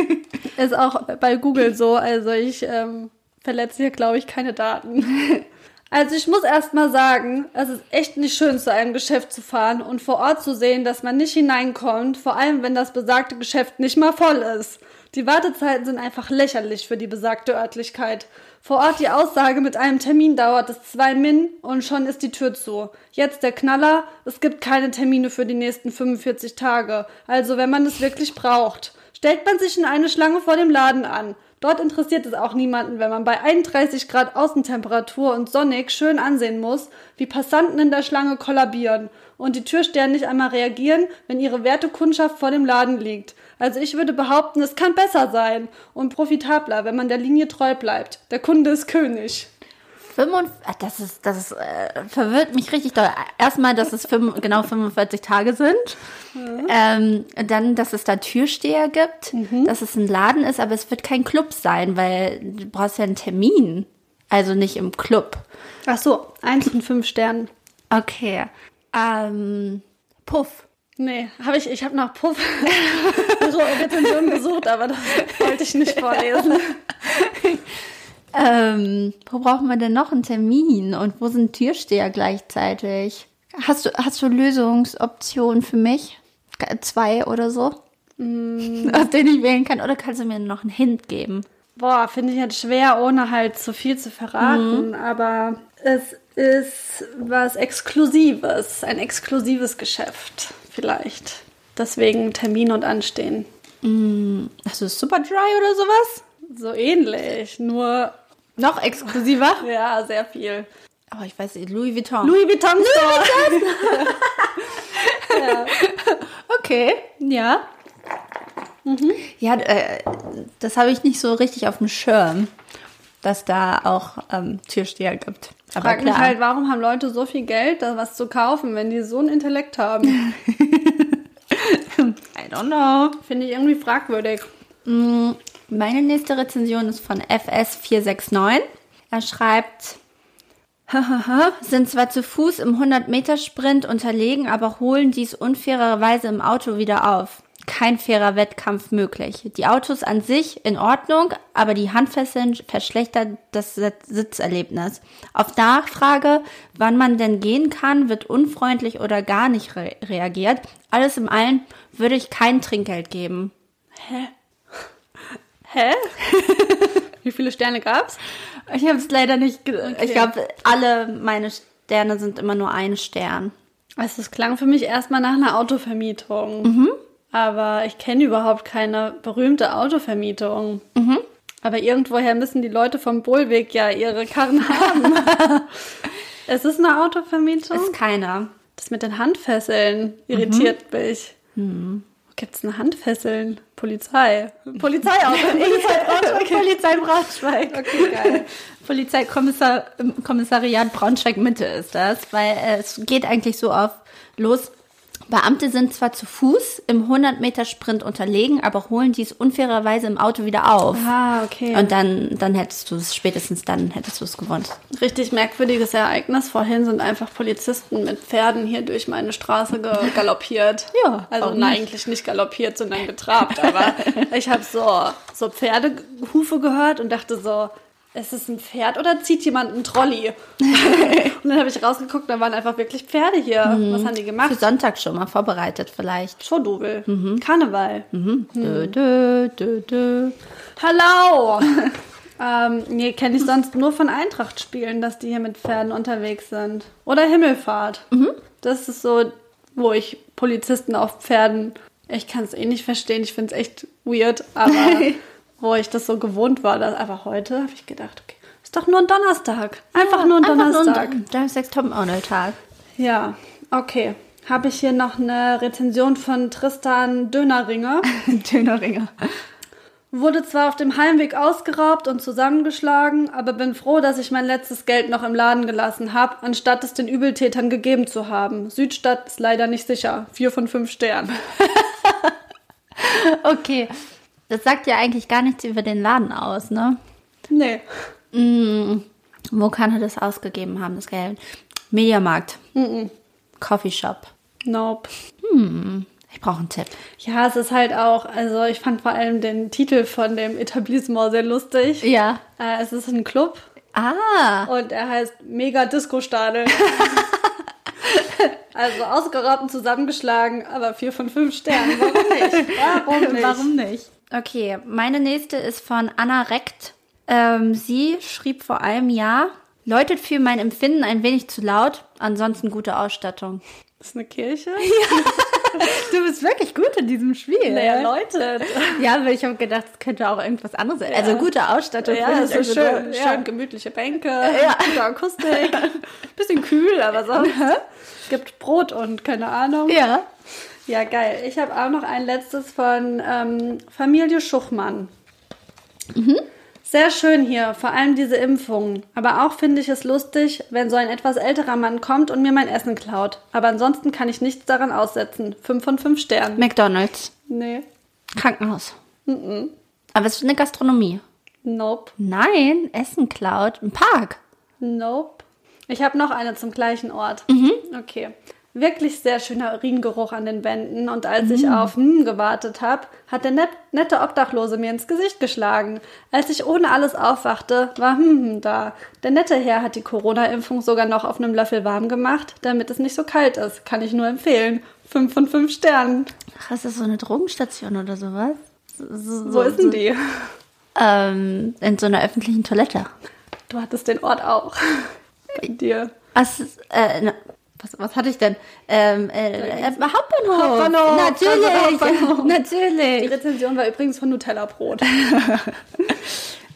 Ist auch bei Google so, also ich ähm, verletze hier, glaube ich, keine Daten. Also ich muss erst mal sagen, es ist echt nicht schön, zu einem Geschäft zu fahren und vor Ort zu sehen, dass man nicht hineinkommt, vor allem wenn das besagte Geschäft nicht mal voll ist. Die Wartezeiten sind einfach lächerlich für die besagte Örtlichkeit. Vor Ort die Aussage, mit einem Termin dauert es zwei Min und schon ist die Tür zu. Jetzt der Knaller, es gibt keine Termine für die nächsten 45 Tage. Also wenn man es wirklich braucht. Stellt man sich in eine Schlange vor dem Laden an. Dort interessiert es auch niemanden, wenn man bei 31 Grad Außentemperatur und sonnig schön ansehen muss, wie Passanten in der Schlange kollabieren und die Türstellen nicht einmal reagieren, wenn ihre Wertekundschaft vor dem Laden liegt. Also ich würde behaupten, es kann besser sein und profitabler, wenn man der Linie treu bleibt. Der Kunde ist König. 45, ah, das ist, das ist, äh, verwirrt mich richtig doll. Erstmal, dass es fünf, genau 45 Tage sind. Ähm, dann, dass es da Türsteher gibt, dass es ein Laden ist, aber es wird kein Club sein, weil du brauchst ja einen Termin. Also nicht im Club. Ach so, eins von fünf Sternen. Okay. Ähm, Puff. Nee, habe ich, ich habe nach Puff Rezension gesucht, aber das wollte ich nicht vorlesen. Ähm, wo brauchen wir denn noch einen Termin? Und wo sind Türsteher gleichzeitig? Hast du, hast du Lösungsoptionen für mich? Zwei oder so? Aus denen ich wählen kann? Oder kannst du mir noch einen Hint geben? Boah, finde ich jetzt schwer, ohne halt zu viel zu verraten, aber es ist was Exklusives, ein exklusives Geschäft vielleicht. Deswegen Termin und Anstehen. Hast du Superdry oder sowas? So ähnlich, nur Noch exklusiver? ja, sehr viel. Aber ich weiß nicht, Louis Vuitton. Louis Vuitton Store. Okay, ja. Ja, äh, das habe ich nicht so richtig auf dem Schirm, dass da auch ähm, Türsteher gibt. Aber Frag mich klar. halt, warum haben Leute so viel Geld, da was zu kaufen, wenn die so einen Intellekt haben? I don't know. Finde ich irgendwie fragwürdig. Meine nächste Rezension ist von FS469. Er schreibt, sind zwar zu Fuß im 100-Meter-Sprint unterlegen, aber holen dies unfairerweise im Auto wieder auf. Kein fairer Wettkampf möglich. Die Autos an sich in Ordnung, aber die Handfesseln verschlechtert das Sitz- Sitzerlebnis. Auf Nachfrage, wann man denn gehen kann, wird unfreundlich oder gar nicht re reagiert. Alles im allen würde ich kein Trinkgeld geben. Hä? Wie viele Sterne gab's? Ich habe es leider nicht. ge- Ich glaube, alle meine Sterne sind immer nur ein Stern. Also es klang für mich erstmal nach einer Autovermietung. Aber ich kenne überhaupt keine berühmte Autovermietung. Aber irgendwoher müssen die Leute vom Bohlweg ja ihre Karren haben. es ist eine Autovermietung? Ist keiner. Das mit den Handfesseln irritiert mich. Wo gibt's denn Handfesseln? Polizei. Polizeiauto. Polizei Braunschweig. Polizei Braunschweig. Okay, geil. Polizeikommissar im Kommissariat Braunschweig Mitte ist das, weil es geht eigentlich so auf los. Beamte sind zwar zu Fuß im 100 Meter Sprint unterlegen, aber holen dies unfairerweise im Auto wieder auf. Ah, okay. Und dann, dann hättest du es, spätestens dann hättest du es gewonnen. Richtig merkwürdiges Ereignis. Vorhin sind einfach Polizisten mit Pferden hier durch meine Straße galoppiert. Ja, Also nicht? eigentlich nicht galoppiert, sondern getrabt. Aber ich habe so, so Pferdehufe gehört und dachte so, ist es ein Pferd oder zieht jemand einen Trolley? und dann habe ich rausgeguckt, da waren einfach wirklich Pferde hier. Was haben die Für gemacht? Sonntag schon mal vorbereitet vielleicht. Showdubel. Karneval. Dö, dö, dö, dö. Hallo! ähm, nee, kenne ich sonst nur von Eintracht-Spielen, dass die hier mit Pferden unterwegs sind. Oder Himmelfahrt. Das ist so, wo ich Polizisten auf Pferden, ich kann es eh nicht verstehen, ich finde es echt weird, aber wo ich das so gewohnt war, dass, aber heute habe ich gedacht, okay, Ist doch nur ein Donnerstag. Einfach nur ein Donnerstag. Donnerstag Topmodel-Tag. Ja, okay. Habe ich hier noch eine Rezension von Tristan Dönerringer. Dönerringer. Wurde zwar auf dem Heimweg ausgeraubt und zusammengeschlagen, aber bin froh, dass ich mein letztes Geld noch im Laden gelassen habe, anstatt es den Übeltätern gegeben zu haben. Südstadt ist leider nicht sicher. Vier von fünf Sternen. Okay. Das sagt ja eigentlich gar nichts über den Laden aus, ne? Nee. Mm, wo kann er das ausgegeben haben, das Geld? Mediamarkt. Coffeeshop. Nope. Ich brauche einen Tipp. Ja, es ist halt auch, also ich fand vor allem den Titel von dem Etablissement sehr lustig. Ja. Äh, es ist ein Club Ah. und er heißt Mega Disco Stadel. also ausgeraubt und zusammengeschlagen, aber vier von fünf Sternen. Warum nicht? Warum nicht? Warum nicht? Okay, meine nächste ist von Anna Rekt. Ähm, sie schrieb vor einem Jahr, läutet für mein Empfinden ein wenig zu laut, ansonsten gute Ausstattung. Das ist eine Kirche? Du bist wirklich gut in diesem Spiel. Naja, Leute. Ja, aber ich habe gedacht, es könnte auch irgendwas anderes sein. Also gute Ausstattung. Ja, ist irgendwie schön. so, ja. Schön gemütliche Bänke, gute Akustik. Bisschen kühl, aber sonst. Es gibt Brot und keine Ahnung. Ja. Ja, geil. Ich habe auch noch ein letztes von ähm, Familie Schuchmann. Sehr schön hier, vor allem diese Impfungen. Aber auch finde ich es lustig, wenn so ein etwas älterer Mann kommt und mir mein Essen klaut. Aber ansonsten kann ich nichts daran aussetzen. Fünf von fünf Sternen. McDonalds. Nee. Krankenhaus. Aber es ist eine Gastronomie. Nope. Nein, Essen klaut. Ein Park. Nope. Ich habe noch eine zum gleichen Ort. Okay. Wirklich sehr schöner Uringeruch an den Wänden. Und als ich auf hm gewartet habe, hat der net nette Obdachlose mir ins Gesicht geschlagen. Als ich ohne alles aufwachte, war hm, da. Der nette Herr hat die Corona-Impfung sogar noch auf einem Löffel warm gemacht, damit es nicht so kalt ist. Kann ich nur empfehlen. Fünf von fünf Sternen. Ach, ist das so eine Drogenstation oder sowas? So, Wo ist denn die? Ähm, in so einer öffentlichen Toilette. Du hattest den Ort auch. Bei dir. Ist, äh, was, was hatte ich denn? Ähm, äh, äh, Hauptbahnhof. Hauptbahnhof. Natürlich. Also Hauptbahnhof. Die Natürlich. Rezension war übrigens von Nutella-Brot.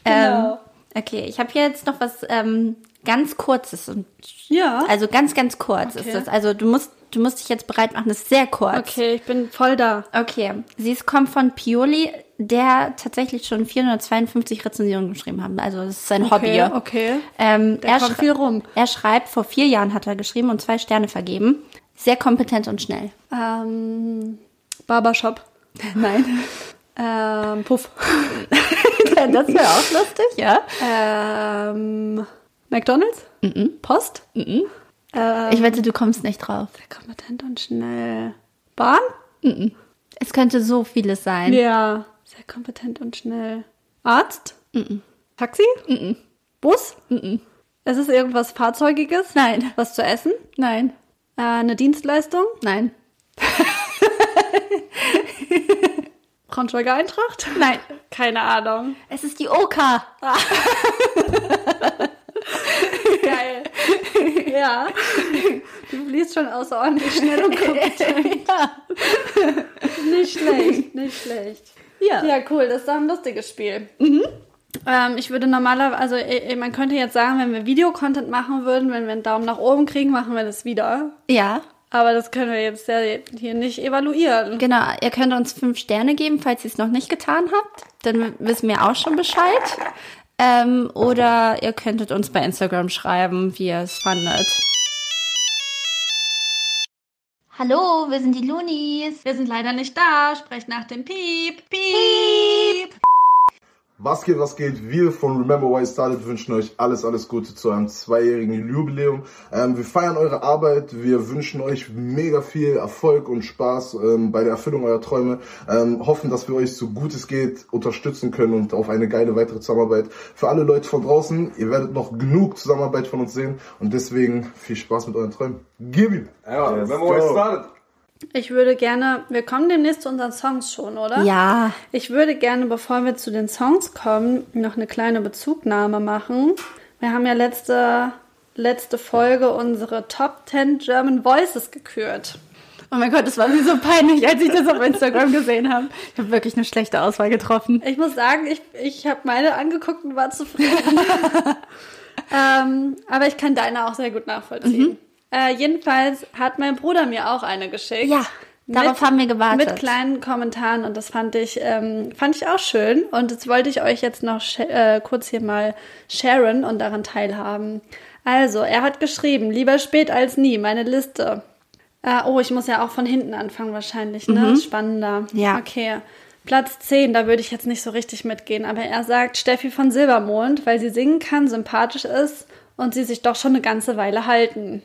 Ähm, Genau. okay, ich habe hier jetzt noch was ähm, ganz Kurzes. Und, Ja. also ganz, ganz kurz Okay. ist das. Also du musst, du musst dich jetzt bereit machen. Das ist sehr kurz. Okay, ich bin voll da. Okay, sie ist, kommt von Pioli, der tatsächlich schon 452 Rezensionen geschrieben hat. Also das ist sein Hobby. Okay, okay. Ähm, Der er, kommt viel rum. er schreibt, vor vier Jahren hat er geschrieben und zwei Sterne vergeben. Sehr kompetent und schnell. Ähm, Barbershop. Nein. Ähm, Puff. das wäre auch lustig, ja. Ähm, McDonalds? Post? Ähm, Ich wette, du kommst nicht drauf. kompetent und schnell. Bahn? Es könnte so vieles sein. Ja. Sehr kompetent und schnell. Arzt? Taxi? Bus? Es ist irgendwas Fahrzeugiges? Nein. Was zu essen? Nein. Äh, eine Dienstleistung? Nein. Braunschweiger Eintracht? Nein. Keine Ahnung. Es ist die OK. Ja. Du fließt schon außerordentlich schnell und kompetent. ja. Nicht schlecht, nicht schlecht. Ja. Ja, cool, das ist doch ein lustiges Spiel. Ähm, ich würde normalerweise, also eh, man könnte jetzt sagen, wenn wir Videocontent machen würden, wenn wir einen Daumen nach oben kriegen, machen wir das wieder. Ja. Aber das können wir jetzt ja hier nicht evaluieren. Genau, ihr könnt uns fünf Sterne geben, falls ihr es noch nicht getan habt. Dann wissen wir auch schon Bescheid. Ähm, oder ihr könntet uns bei Instagram schreiben, wie ihr es fandet. Hallo, wir sind die Loonies. Wir sind leider nicht da. Sprecht nach dem Piep. Piep. Was geht, was geht? Wir von Remember Why It Started wünschen euch alles, alles Gute zu einem zweijährigen Jubiläum. Ähm, wir feiern eure Arbeit. Wir wünschen euch mega viel Erfolg und Spaß ähm, bei der Erfüllung eurer Träume. Ähm, hoffen, dass wir euch so gut es geht unterstützen können und auf eine geile weitere Zusammenarbeit. Für alle Leute von draußen, ihr werdet noch genug Zusammenarbeit von uns sehen und deswegen viel Spaß mit euren Träumen. Gib ihm! Ja, Remember Why It go. Started. Ich würde gerne, wir kommen demnächst zu unseren Songs schon, oder? Ja. Ich würde gerne, bevor wir zu den Songs kommen, noch eine kleine Bezugnahme machen. Wir haben ja letzte, letzte Folge unsere Top 10 German Voices gekürt. Oh mein Gott, das war mir so peinlich, als ich das auf Instagram gesehen habe. Ich habe wirklich eine schlechte Auswahl getroffen. Ich muss sagen, ich, ich habe meine angeguckt und war zufrieden. ähm, aber ich kann deine auch sehr gut nachvollziehen. Äh, jedenfalls hat mein Bruder mir auch eine geschickt. Ja, darauf haben wir gewartet. Mit kleinen Kommentaren und das fand ich, ähm, fand ich auch schön. Und das wollte ich euch jetzt noch äh, kurz hier mal sharen und daran teilhaben. Also, er hat geschrieben, lieber spät als nie, meine Liste. Äh, oh, ich muss ja auch von hinten anfangen wahrscheinlich, ne? Mhm. Spannender. Ja. Okay. Platz 10, da würde ich jetzt nicht so richtig mitgehen, aber er sagt Steffi von Silbermond, weil sie singen kann, sympathisch ist und sie sich doch schon eine ganze Weile halten.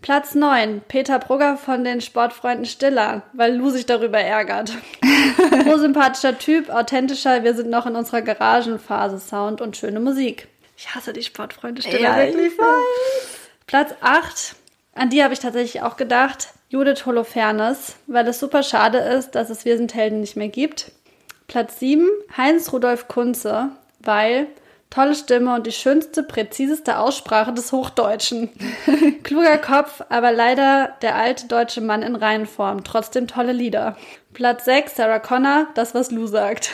Platz 9, Peter Brugger von den Sportfreunden Stiller, weil Lou sich darüber ärgert. so sympathischer Typ, authentischer, wir sind noch in unserer Garagenphase, Sound und schöne Musik. Ich hasse die Sportfreunde Stiller Ja, wirklich. Platz 8, an die habe ich tatsächlich auch gedacht, Judith Holofernes, weil es super schade ist, dass es Wir sind Helden nicht mehr gibt. Platz 7, Heinz Rudolf Kunze, weil tolle Stimme und die schönste, präziseste Aussprache des Hochdeutschen. Kluger Kopf, aber leider der alte deutsche Mann in Reihenform. Trotzdem tolle Lieder. Platz 6, Sarah Connor, das, was Lou sagt.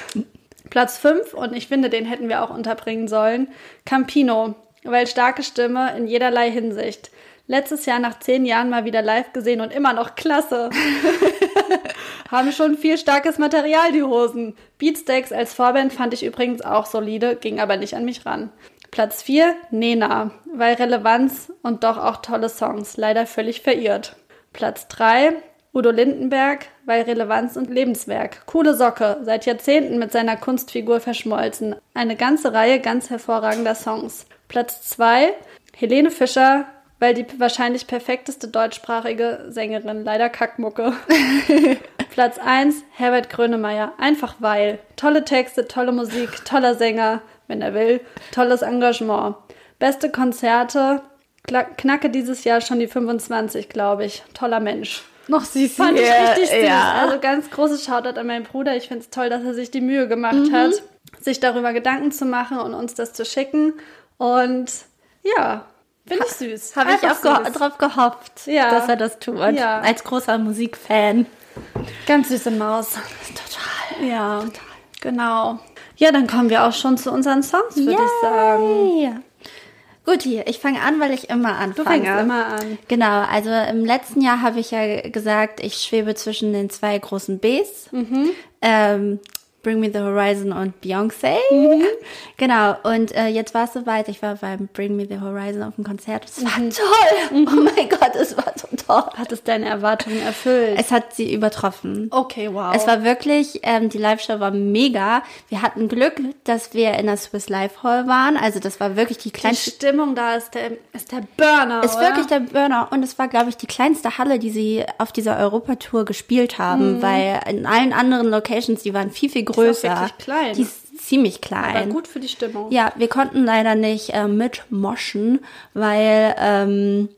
Platz 5, und ich finde, den hätten wir auch unterbringen sollen, Campino, weil starke Stimme in jederlei Hinsicht. Letztes Jahr nach zehn Jahren mal wieder live gesehen und immer noch klasse. Haben schon viel starkes Material, die Hosen. Beatsteaks als Vorband fand ich übrigens auch solide, ging aber nicht an mich ran. Platz 4, Nena, weil Relevanz und doch auch tolle Songs, leider völlig verirrt. Platz 3, Udo Lindenberg, weil Relevanz und Lebenswerk. Coole Socke, seit Jahrzehnten mit seiner Kunstfigur verschmolzen. Eine ganze Reihe ganz hervorragender Songs. Platz 2, Helene Fischer, weil die wahrscheinlich perfekteste deutschsprachige Sängerin, leider Kackmucke. Platz 1, Herbert Grönemeyer, einfach weil. Tolle Texte, tolle Musik, toller Sänger, wenn er will, tolles Engagement. Beste Konzerte, knacke dieses Jahr schon die 25, glaube ich. Toller Mensch. Noch süß. Fand ich richtig süß. Ja. Also ganz großes Shoutout an meinen Bruder. Ich finde es toll, dass er sich die Mühe gemacht Mhm. hat, sich darüber Gedanken zu machen und uns das zu schicken. Und ja, finde ich süß. Habe ich auch ge süß. drauf gehofft, Ja. dass er das tut. Ja. Als großer Musikfan. Ganz süße Maus. Total. Ja, genau. Ja, dann kommen wir auch schon zu unseren Songs, würde ich sagen. Gut, hier, ich fange an, weil ich immer anfange. Du fängst immer an. Genau, also im letzten Jahr habe ich ja gesagt, ich schwebe zwischen den zwei großen Bs. Mhm. Ähm, Bring Me the Horizon und Beyoncé. Mhm. Genau, und äh, jetzt war es soweit. Ich war beim Bring Me the Horizon auf dem Konzert. Es war Mhm. toll. Oh mein Gott, es war so toll. Hat es deine Erwartungen erfüllt? Es hat sie übertroffen. okay, wow. Es war wirklich, ähm, die Live-Show war mega. Wir hatten Glück, dass wir in der Swiss Live Hall waren. Also das war wirklich die die kleinste Stimmung da ist der, ist der Burner. ist oder? wirklich der Burner und es war, glaube ich, die kleinste Halle, die sie auf dieser Europatour gespielt haben, Mhm. weil in allen anderen Locations, die waren viel, viel größer. Klein. Die ist ziemlich Aber klein. gut für die Stimmung. Ja, wir konnten leider nicht äh, mitmoschen, weil ähm,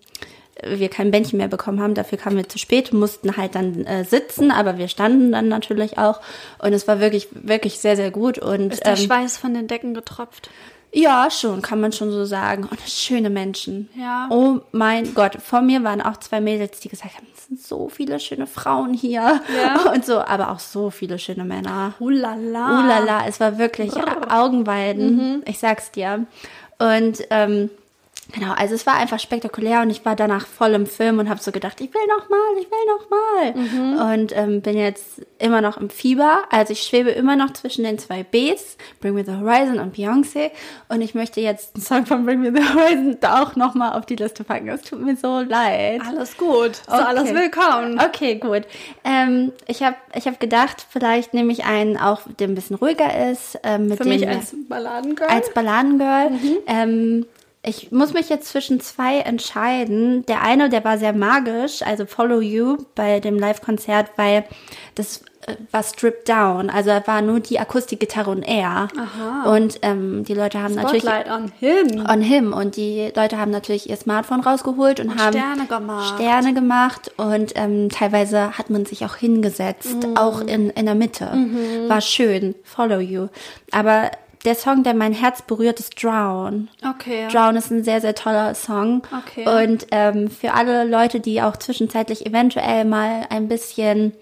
wir kein Bändchen mehr bekommen haben. Dafür kamen wir zu spät, mussten halt dann äh, sitzen, aber wir standen dann natürlich auch. Und es war wirklich, wirklich sehr, sehr gut. Und Ist der ähm, Schweiß von den Decken getropft? Ja, schon, kann man schon so sagen. Und schöne Menschen. Ja. Oh mein Gott. Vor mir waren auch zwei Mädels, die gesagt haben, es sind so viele schöne Frauen hier. Ja. Und so, aber auch so viele schöne Männer. Ulala. Ulala, es war wirklich Augenweiden. Mhm. Ich sag's dir. Und ähm, genau, also es war einfach spektakulär und ich war danach voll im Film und habe so gedacht, ich will noch mal, ich will noch mal. Und ähm, bin jetzt immer noch im Fieber. Also ich schwebe immer noch zwischen den zwei Bs, Bring Me the Horizon und Beyoncé. Und ich möchte jetzt einen Song von Bring Me the Horizon da auch noch mal auf die Liste packen. Es tut mir so leid. Alles gut. So, Okay. alles willkommen. Okay, gut. Ähm, ich habe ich hab gedacht, vielleicht nehme ich einen auch, der ein bisschen ruhiger ist. Ähm, mit Für dem mich als Balladengirl. als Balladengirl. Ähm, ich muss mich jetzt zwischen zwei entscheiden. Der eine, der war sehr magisch, also Follow You bei dem Live-Konzert, weil das äh, war stripped down. Also da war nur die Akustikgitarre und er. Aha. Und ähm, die Leute haben natürlich Spotlight on him. on him und die Leute haben natürlich ihr Smartphone rausgeholt und, Und haben Sterne gemacht. Sterne gemacht und ähm, teilweise hat man sich auch hingesetzt, Mhm. auch in, in der Mitte. War schön, follow you. Aber der Song, der mein Herz berührt, ist Drown. Okay. Ja. Drown ist ein sehr, sehr toller Song. Okay. Und ähm, für alle Leute, die auch zwischenzeitlich eventuell mal ein bisschen,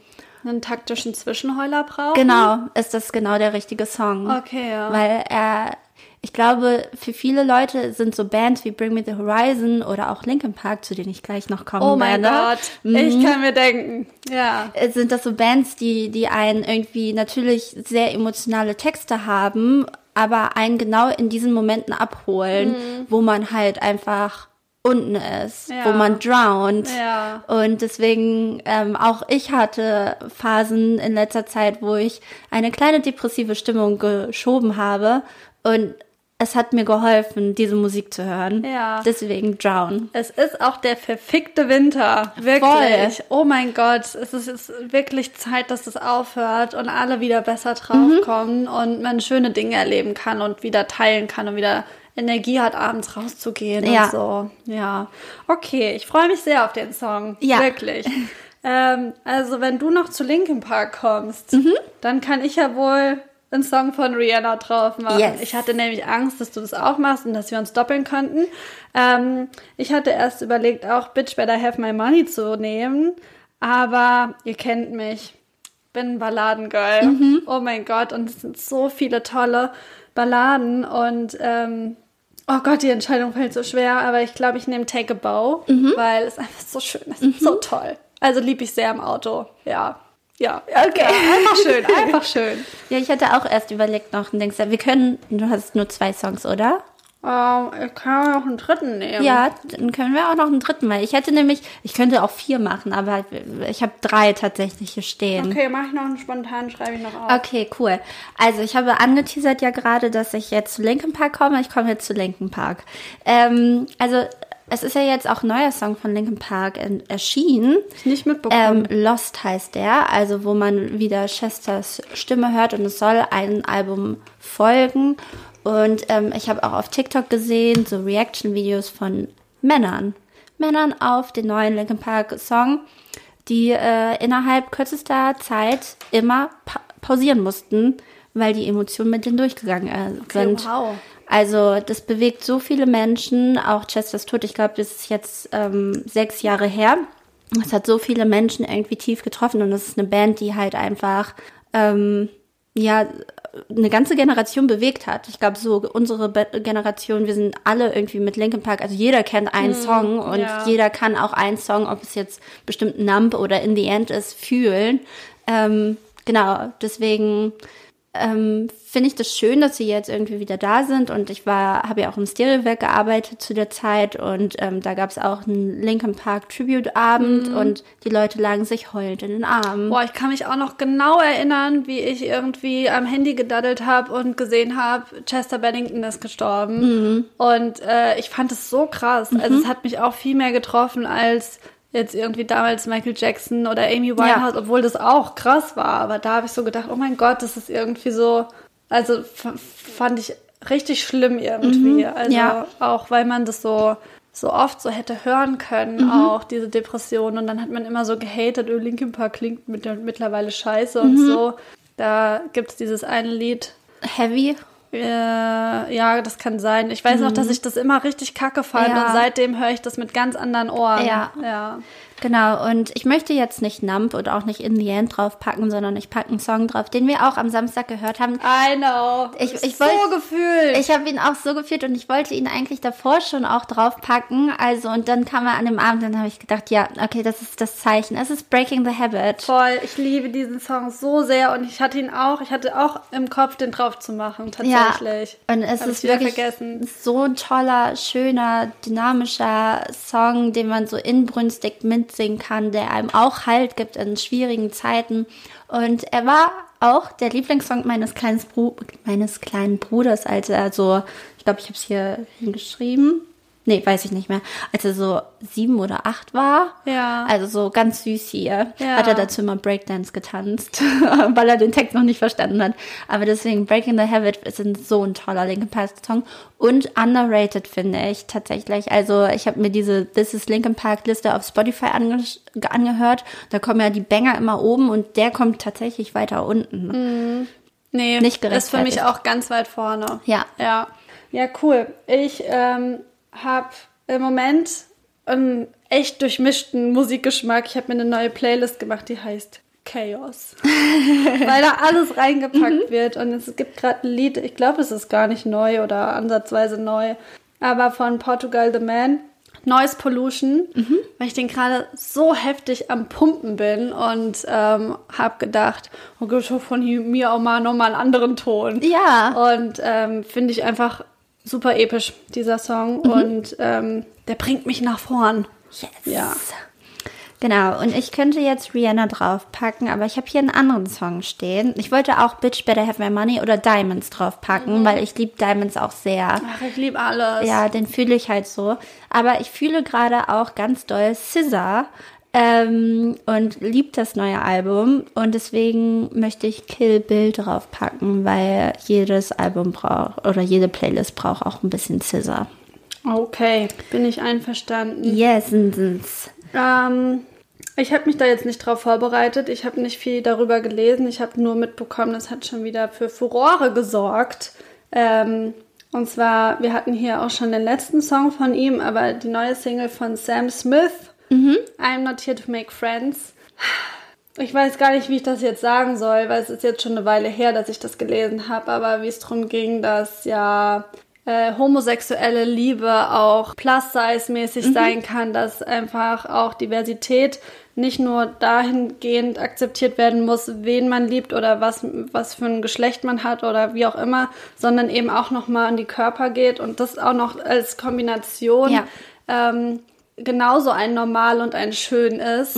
Einen taktischen Zwischenheuler brauchen. genau, ist das genau der richtige Song. Okay, ja. Weil er, ich glaube, für viele Leute sind so Bands wie Bring Me the Horizon oder auch Linkin Park, zu denen ich gleich noch kommen oh mein werde. Gott. Mhm. Ich kann mir denken. Ja. Äh, sind das so Bands, die, die einen irgendwie natürlich sehr emotionale Texte haben, aber einen genau in diesen Momenten abholen, wo man halt einfach unten ist, Ja. wo man drownt. Ja. Und deswegen, ähm, auch ich hatte Phasen in letzter Zeit, wo ich eine kleine depressive Stimmung geschoben habe und es hat mir geholfen, diese Musik zu hören. Ja. Deswegen Drown. Es ist auch der verfickte Winter. Wirklich. Oh mein Gott. Es ist, ist wirklich Zeit, dass es aufhört und alle wieder besser draufkommen und man schöne Dinge erleben kann und wieder teilen kann und wieder Energie hat, abends rauszugehen Ja. und so. Ja. Okay, ich freue mich sehr auf den Song. Ja. Wirklich. ähm, also, wenn du noch zu Linkin Park kommst, Mhm. dann kann ich ja wohl einen Song von Rihanna drauf machen. Yes. Ich hatte nämlich Angst, dass du das auch machst und dass wir uns doppeln könnten. Ähm, ich hatte erst überlegt, auch Bitch Better Have My Money zu nehmen, aber ihr kennt mich. Bin ein Balladengirl. Mhm. Oh mein Gott, und es sind so viele tolle Balladen und ähm, oh Gott, die Entscheidung fällt so schwer, aber ich glaube, ich nehme Take a Bow, Mhm. weil es einfach so schön ist, so toll. Also liebe ich sehr im Auto. Ja. Ja, okay. Ja, einfach schön, einfach schön. Ja, ich hatte auch erst überlegt noch und denkst, wir können, du hast nur zwei Songs, oder? Ähm, ich kann auch einen dritten nehmen. Ja, dann können wir auch noch einen dritten mal. Ich hätte nämlich, ich könnte auch vier machen, aber ich habe drei tatsächlich hier stehen. Okay, mache ich noch einen spontan, schreibe ich noch auf. Okay, cool. Also ich habe angeteasert ja gerade, dass ich jetzt zu Linkin Park komme. Ich komme jetzt zu Linkin Park. Ähm, also es ist ja jetzt auch ein neuer Song von Linkin Park erschienen. Nicht mitbekommen. Ähm, Lost heißt der, also wo man wieder Chesters Stimme hört und es soll ein Album folgen. Und ähm, ich habe auch auf TikTok gesehen, so Reaction-Videos von Männern. Männern auf den neuen Linkin Park Song, die äh, innerhalb kürzester Zeit immer pa pausieren mussten, weil die Emotionen mit denen durchgegangen äh, sind. wow. Also das bewegt so viele Menschen, auch Chesters Tod, ich glaube, das ist jetzt ähm, sechs Jahre her. Es hat so viele Menschen irgendwie tief getroffen und es ist eine Band, die halt einfach ähm, ja eine ganze Generation bewegt hat. Ich glaube, so unsere Be Generation, wir sind alle irgendwie mit Linkin Park, also jeder kennt einen Song und ja. jeder kann auch einen Song, ob es jetzt bestimmt Nump oder In the End ist, fühlen. Ähm, genau, deswegen ähm, finde ich das schön, dass sie jetzt irgendwie wieder da sind und ich war, habe ja auch im Stereowerk gearbeitet zu der Zeit und ähm, da gab es auch einen Linkin Park Tribute Abend und die Leute lagen sich heulend in den Armen. Boah, ich kann mich auch noch genau erinnern, wie ich irgendwie am Handy gedaddelt habe und gesehen habe, Chester Bennington ist gestorben. Und äh, ich fand es so krass. Also es hat mich auch viel mehr getroffen als jetzt irgendwie damals Michael Jackson oder Amy Winehouse, obwohl das auch krass war. Aber da habe ich so gedacht, oh mein Gott, das ist irgendwie so, also fand ich richtig schlimm irgendwie. Also ja. auch weil man das so so oft so hätte hören können, auch diese Depression. Und dann hat man immer so gehatet, oh, Linkin Park klingt mit, mittlerweile scheiße und so. Da gibt es dieses eine Lied, Heavy. Äh, ja, das kann sein. Ich weiß noch, dass ich das immer richtig kacke fand Ja. und seitdem höre ich das mit ganz anderen Ohren. Ja. ja. Genau, und ich möchte jetzt nicht Nump und auch nicht In the End draufpacken, sondern ich packe einen Song drauf, den wir auch am Samstag gehört haben. I know. Ich- ich so wollt- gefühlt. Ich habe ihn auch so gefühlt und ich wollte ihn eigentlich davor schon auch draufpacken. Also, und dann kam er an dem Abend, dann habe ich gedacht, ja, okay, das ist das Zeichen. Es ist Breaking the Habit. Voll, ich liebe diesen Song so sehr und ich hatte ihn auch, ich hatte auch im Kopf, den drauf zu machen, tatsächlich. Ja, und es Hab ist wirklich vergessen. so ein toller, schöner, dynamischer Song, den man so inbrünstig mitsingen kann, der einem auch Halt gibt in schwierigen Zeiten. Und er war auch der Lieblingssong meines, kleinen Bru meines kleinen Bruders, als er so, ich glaube, ich habe es hier hingeschrieben. Nee, weiß ich nicht mehr. Als er so sieben oder acht war. Ja. Also so ganz süß hier. Ja. Hat er dazu immer Breakdance getanzt, weil er den Text noch nicht verstanden hat. Aber deswegen Breaking the Habit ist ein, so ein toller Linkin Park Song und underrated finde ich tatsächlich. Also ich habe mir diese This is Linkin Park Liste auf Spotify ange angehört. Da kommen ja die Banger immer oben und der kommt tatsächlich weiter unten. Nee, Nicht ist für mich gerechtfertigt. auch ganz weit vorne. Ja. Ja, ja cool. Ich ähm, habe im Moment einen echt durchmischten Musikgeschmack. Ich habe mir eine neue Playlist gemacht, die heißt Chaos. Weil da alles reingepackt wird. Und es gibt gerade ein Lied, ich glaube, es ist gar nicht neu oder ansatzweise neu, aber von Portugal the Man. Noise Pollution, weil ich den gerade so heftig am Pumpen bin und ähm, habe gedacht, oh Gott, von mir auch mal nochmal einen anderen Ton. Ja. Und ähm, finde ich einfach super episch, dieser Song. Und ähm, der bringt mich nach vorn. Yes. Ja. Genau, und ich könnte jetzt Rihanna draufpacken, aber ich habe hier einen anderen Song stehen. Ich wollte auch Bitch Better Have My Money oder Diamonds draufpacken, weil ich liebe Diamonds auch sehr. Ach, ich liebe alles. Ja, den fühle ich halt so. Aber ich fühle gerade auch ganz doll Scissor ähm, und liebe das neue Album. Und deswegen möchte ich Kill Bill draufpacken, weil jedes Album braucht oder jede Playlist braucht auch ein bisschen Scissor. Okay, bin ich einverstanden. Yes, yes. Ähm, ich habe mich da jetzt nicht drauf vorbereitet. Ich habe nicht viel darüber gelesen. Ich habe nur mitbekommen, das hat schon wieder für Furore gesorgt. Ähm, und zwar, wir hatten hier auch schon den letzten Song von ihm, aber die neue Single von Sam Smith, I'm Not Here to Make Friends. Ich weiß gar nicht, wie ich das jetzt sagen soll, weil es ist jetzt schon eine Weile her, dass ich das gelesen habe, aber wie es darum ging, dass ja äh, homosexuelle Liebe auch plus-size-mäßig sein kann, dass einfach auch Diversität nicht nur dahingehend akzeptiert werden muss, wen man liebt oder was, was für ein Geschlecht man hat oder wie auch immer, sondern eben auch nochmal an die Körper geht und das auch noch als Kombination Ja. ähm, genauso ein Normal und ein Schön ist.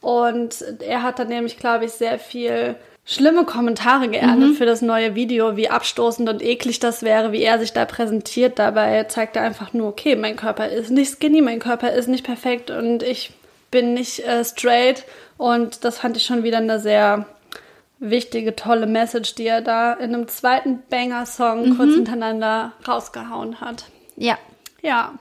Und er hat dann nämlich, glaube ich, sehr viel schlimme Kommentare geerntet für das neue Video, wie abstoßend und eklig das wäre, wie er sich da präsentiert. Dabei zeigt er einfach nur, okay, mein Körper ist nicht skinny, mein Körper ist nicht perfekt und ich bin nicht äh, straight. Und das fand ich schon wieder eine sehr wichtige, tolle Message, die er da in einem zweiten Banger-Song kurz hintereinander rausgehauen hat. Ja, Ja,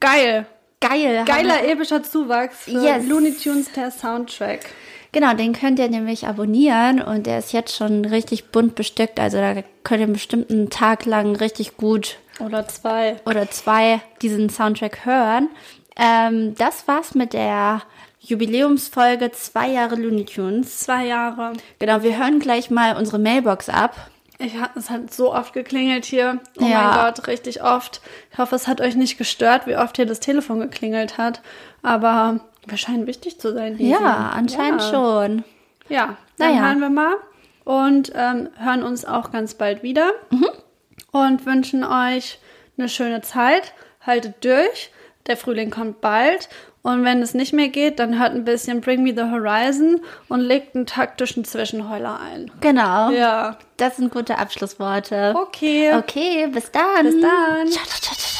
geil. Geil. Geiler epischer Zuwachs für Yes. Looney Tunes der Soundtrack. Genau, den könnt ihr nämlich abonnieren und der ist jetzt schon richtig bunt bestückt. Also da könnt ihr bestimmt einen Tag lang richtig gut Oder zwei. oder zwei diesen Soundtrack hören. Ähm, das war's mit der Jubiläumsfolge zwei Jahre Looney Tunes. Zwei Jahre. Genau, wir hören gleich mal unsere Mailbox ab. Ich, es hat so oft geklingelt hier. Oh Ja. mein Gott, richtig oft. Ich hoffe, es hat euch nicht gestört, wie oft hier das Telefon geklingelt hat. Aber wir scheinen wichtig zu sein. Lisi. Ja, anscheinend ja. schon. Ja, dann Naja. hören wir mal und ähm, hören uns auch ganz bald wieder. Und wünschen euch eine schöne Zeit. Haltet durch. Der Frühling kommt bald. Und wenn es nicht mehr geht, dann hört ein bisschen Bring Me the Horizon und legt einen taktischen Zwischenheuler ein. Genau. Ja. Das sind gute Abschlussworte. Okay. Okay, bis dann. Bis dann. Ciao, ciao, ciao, ciao.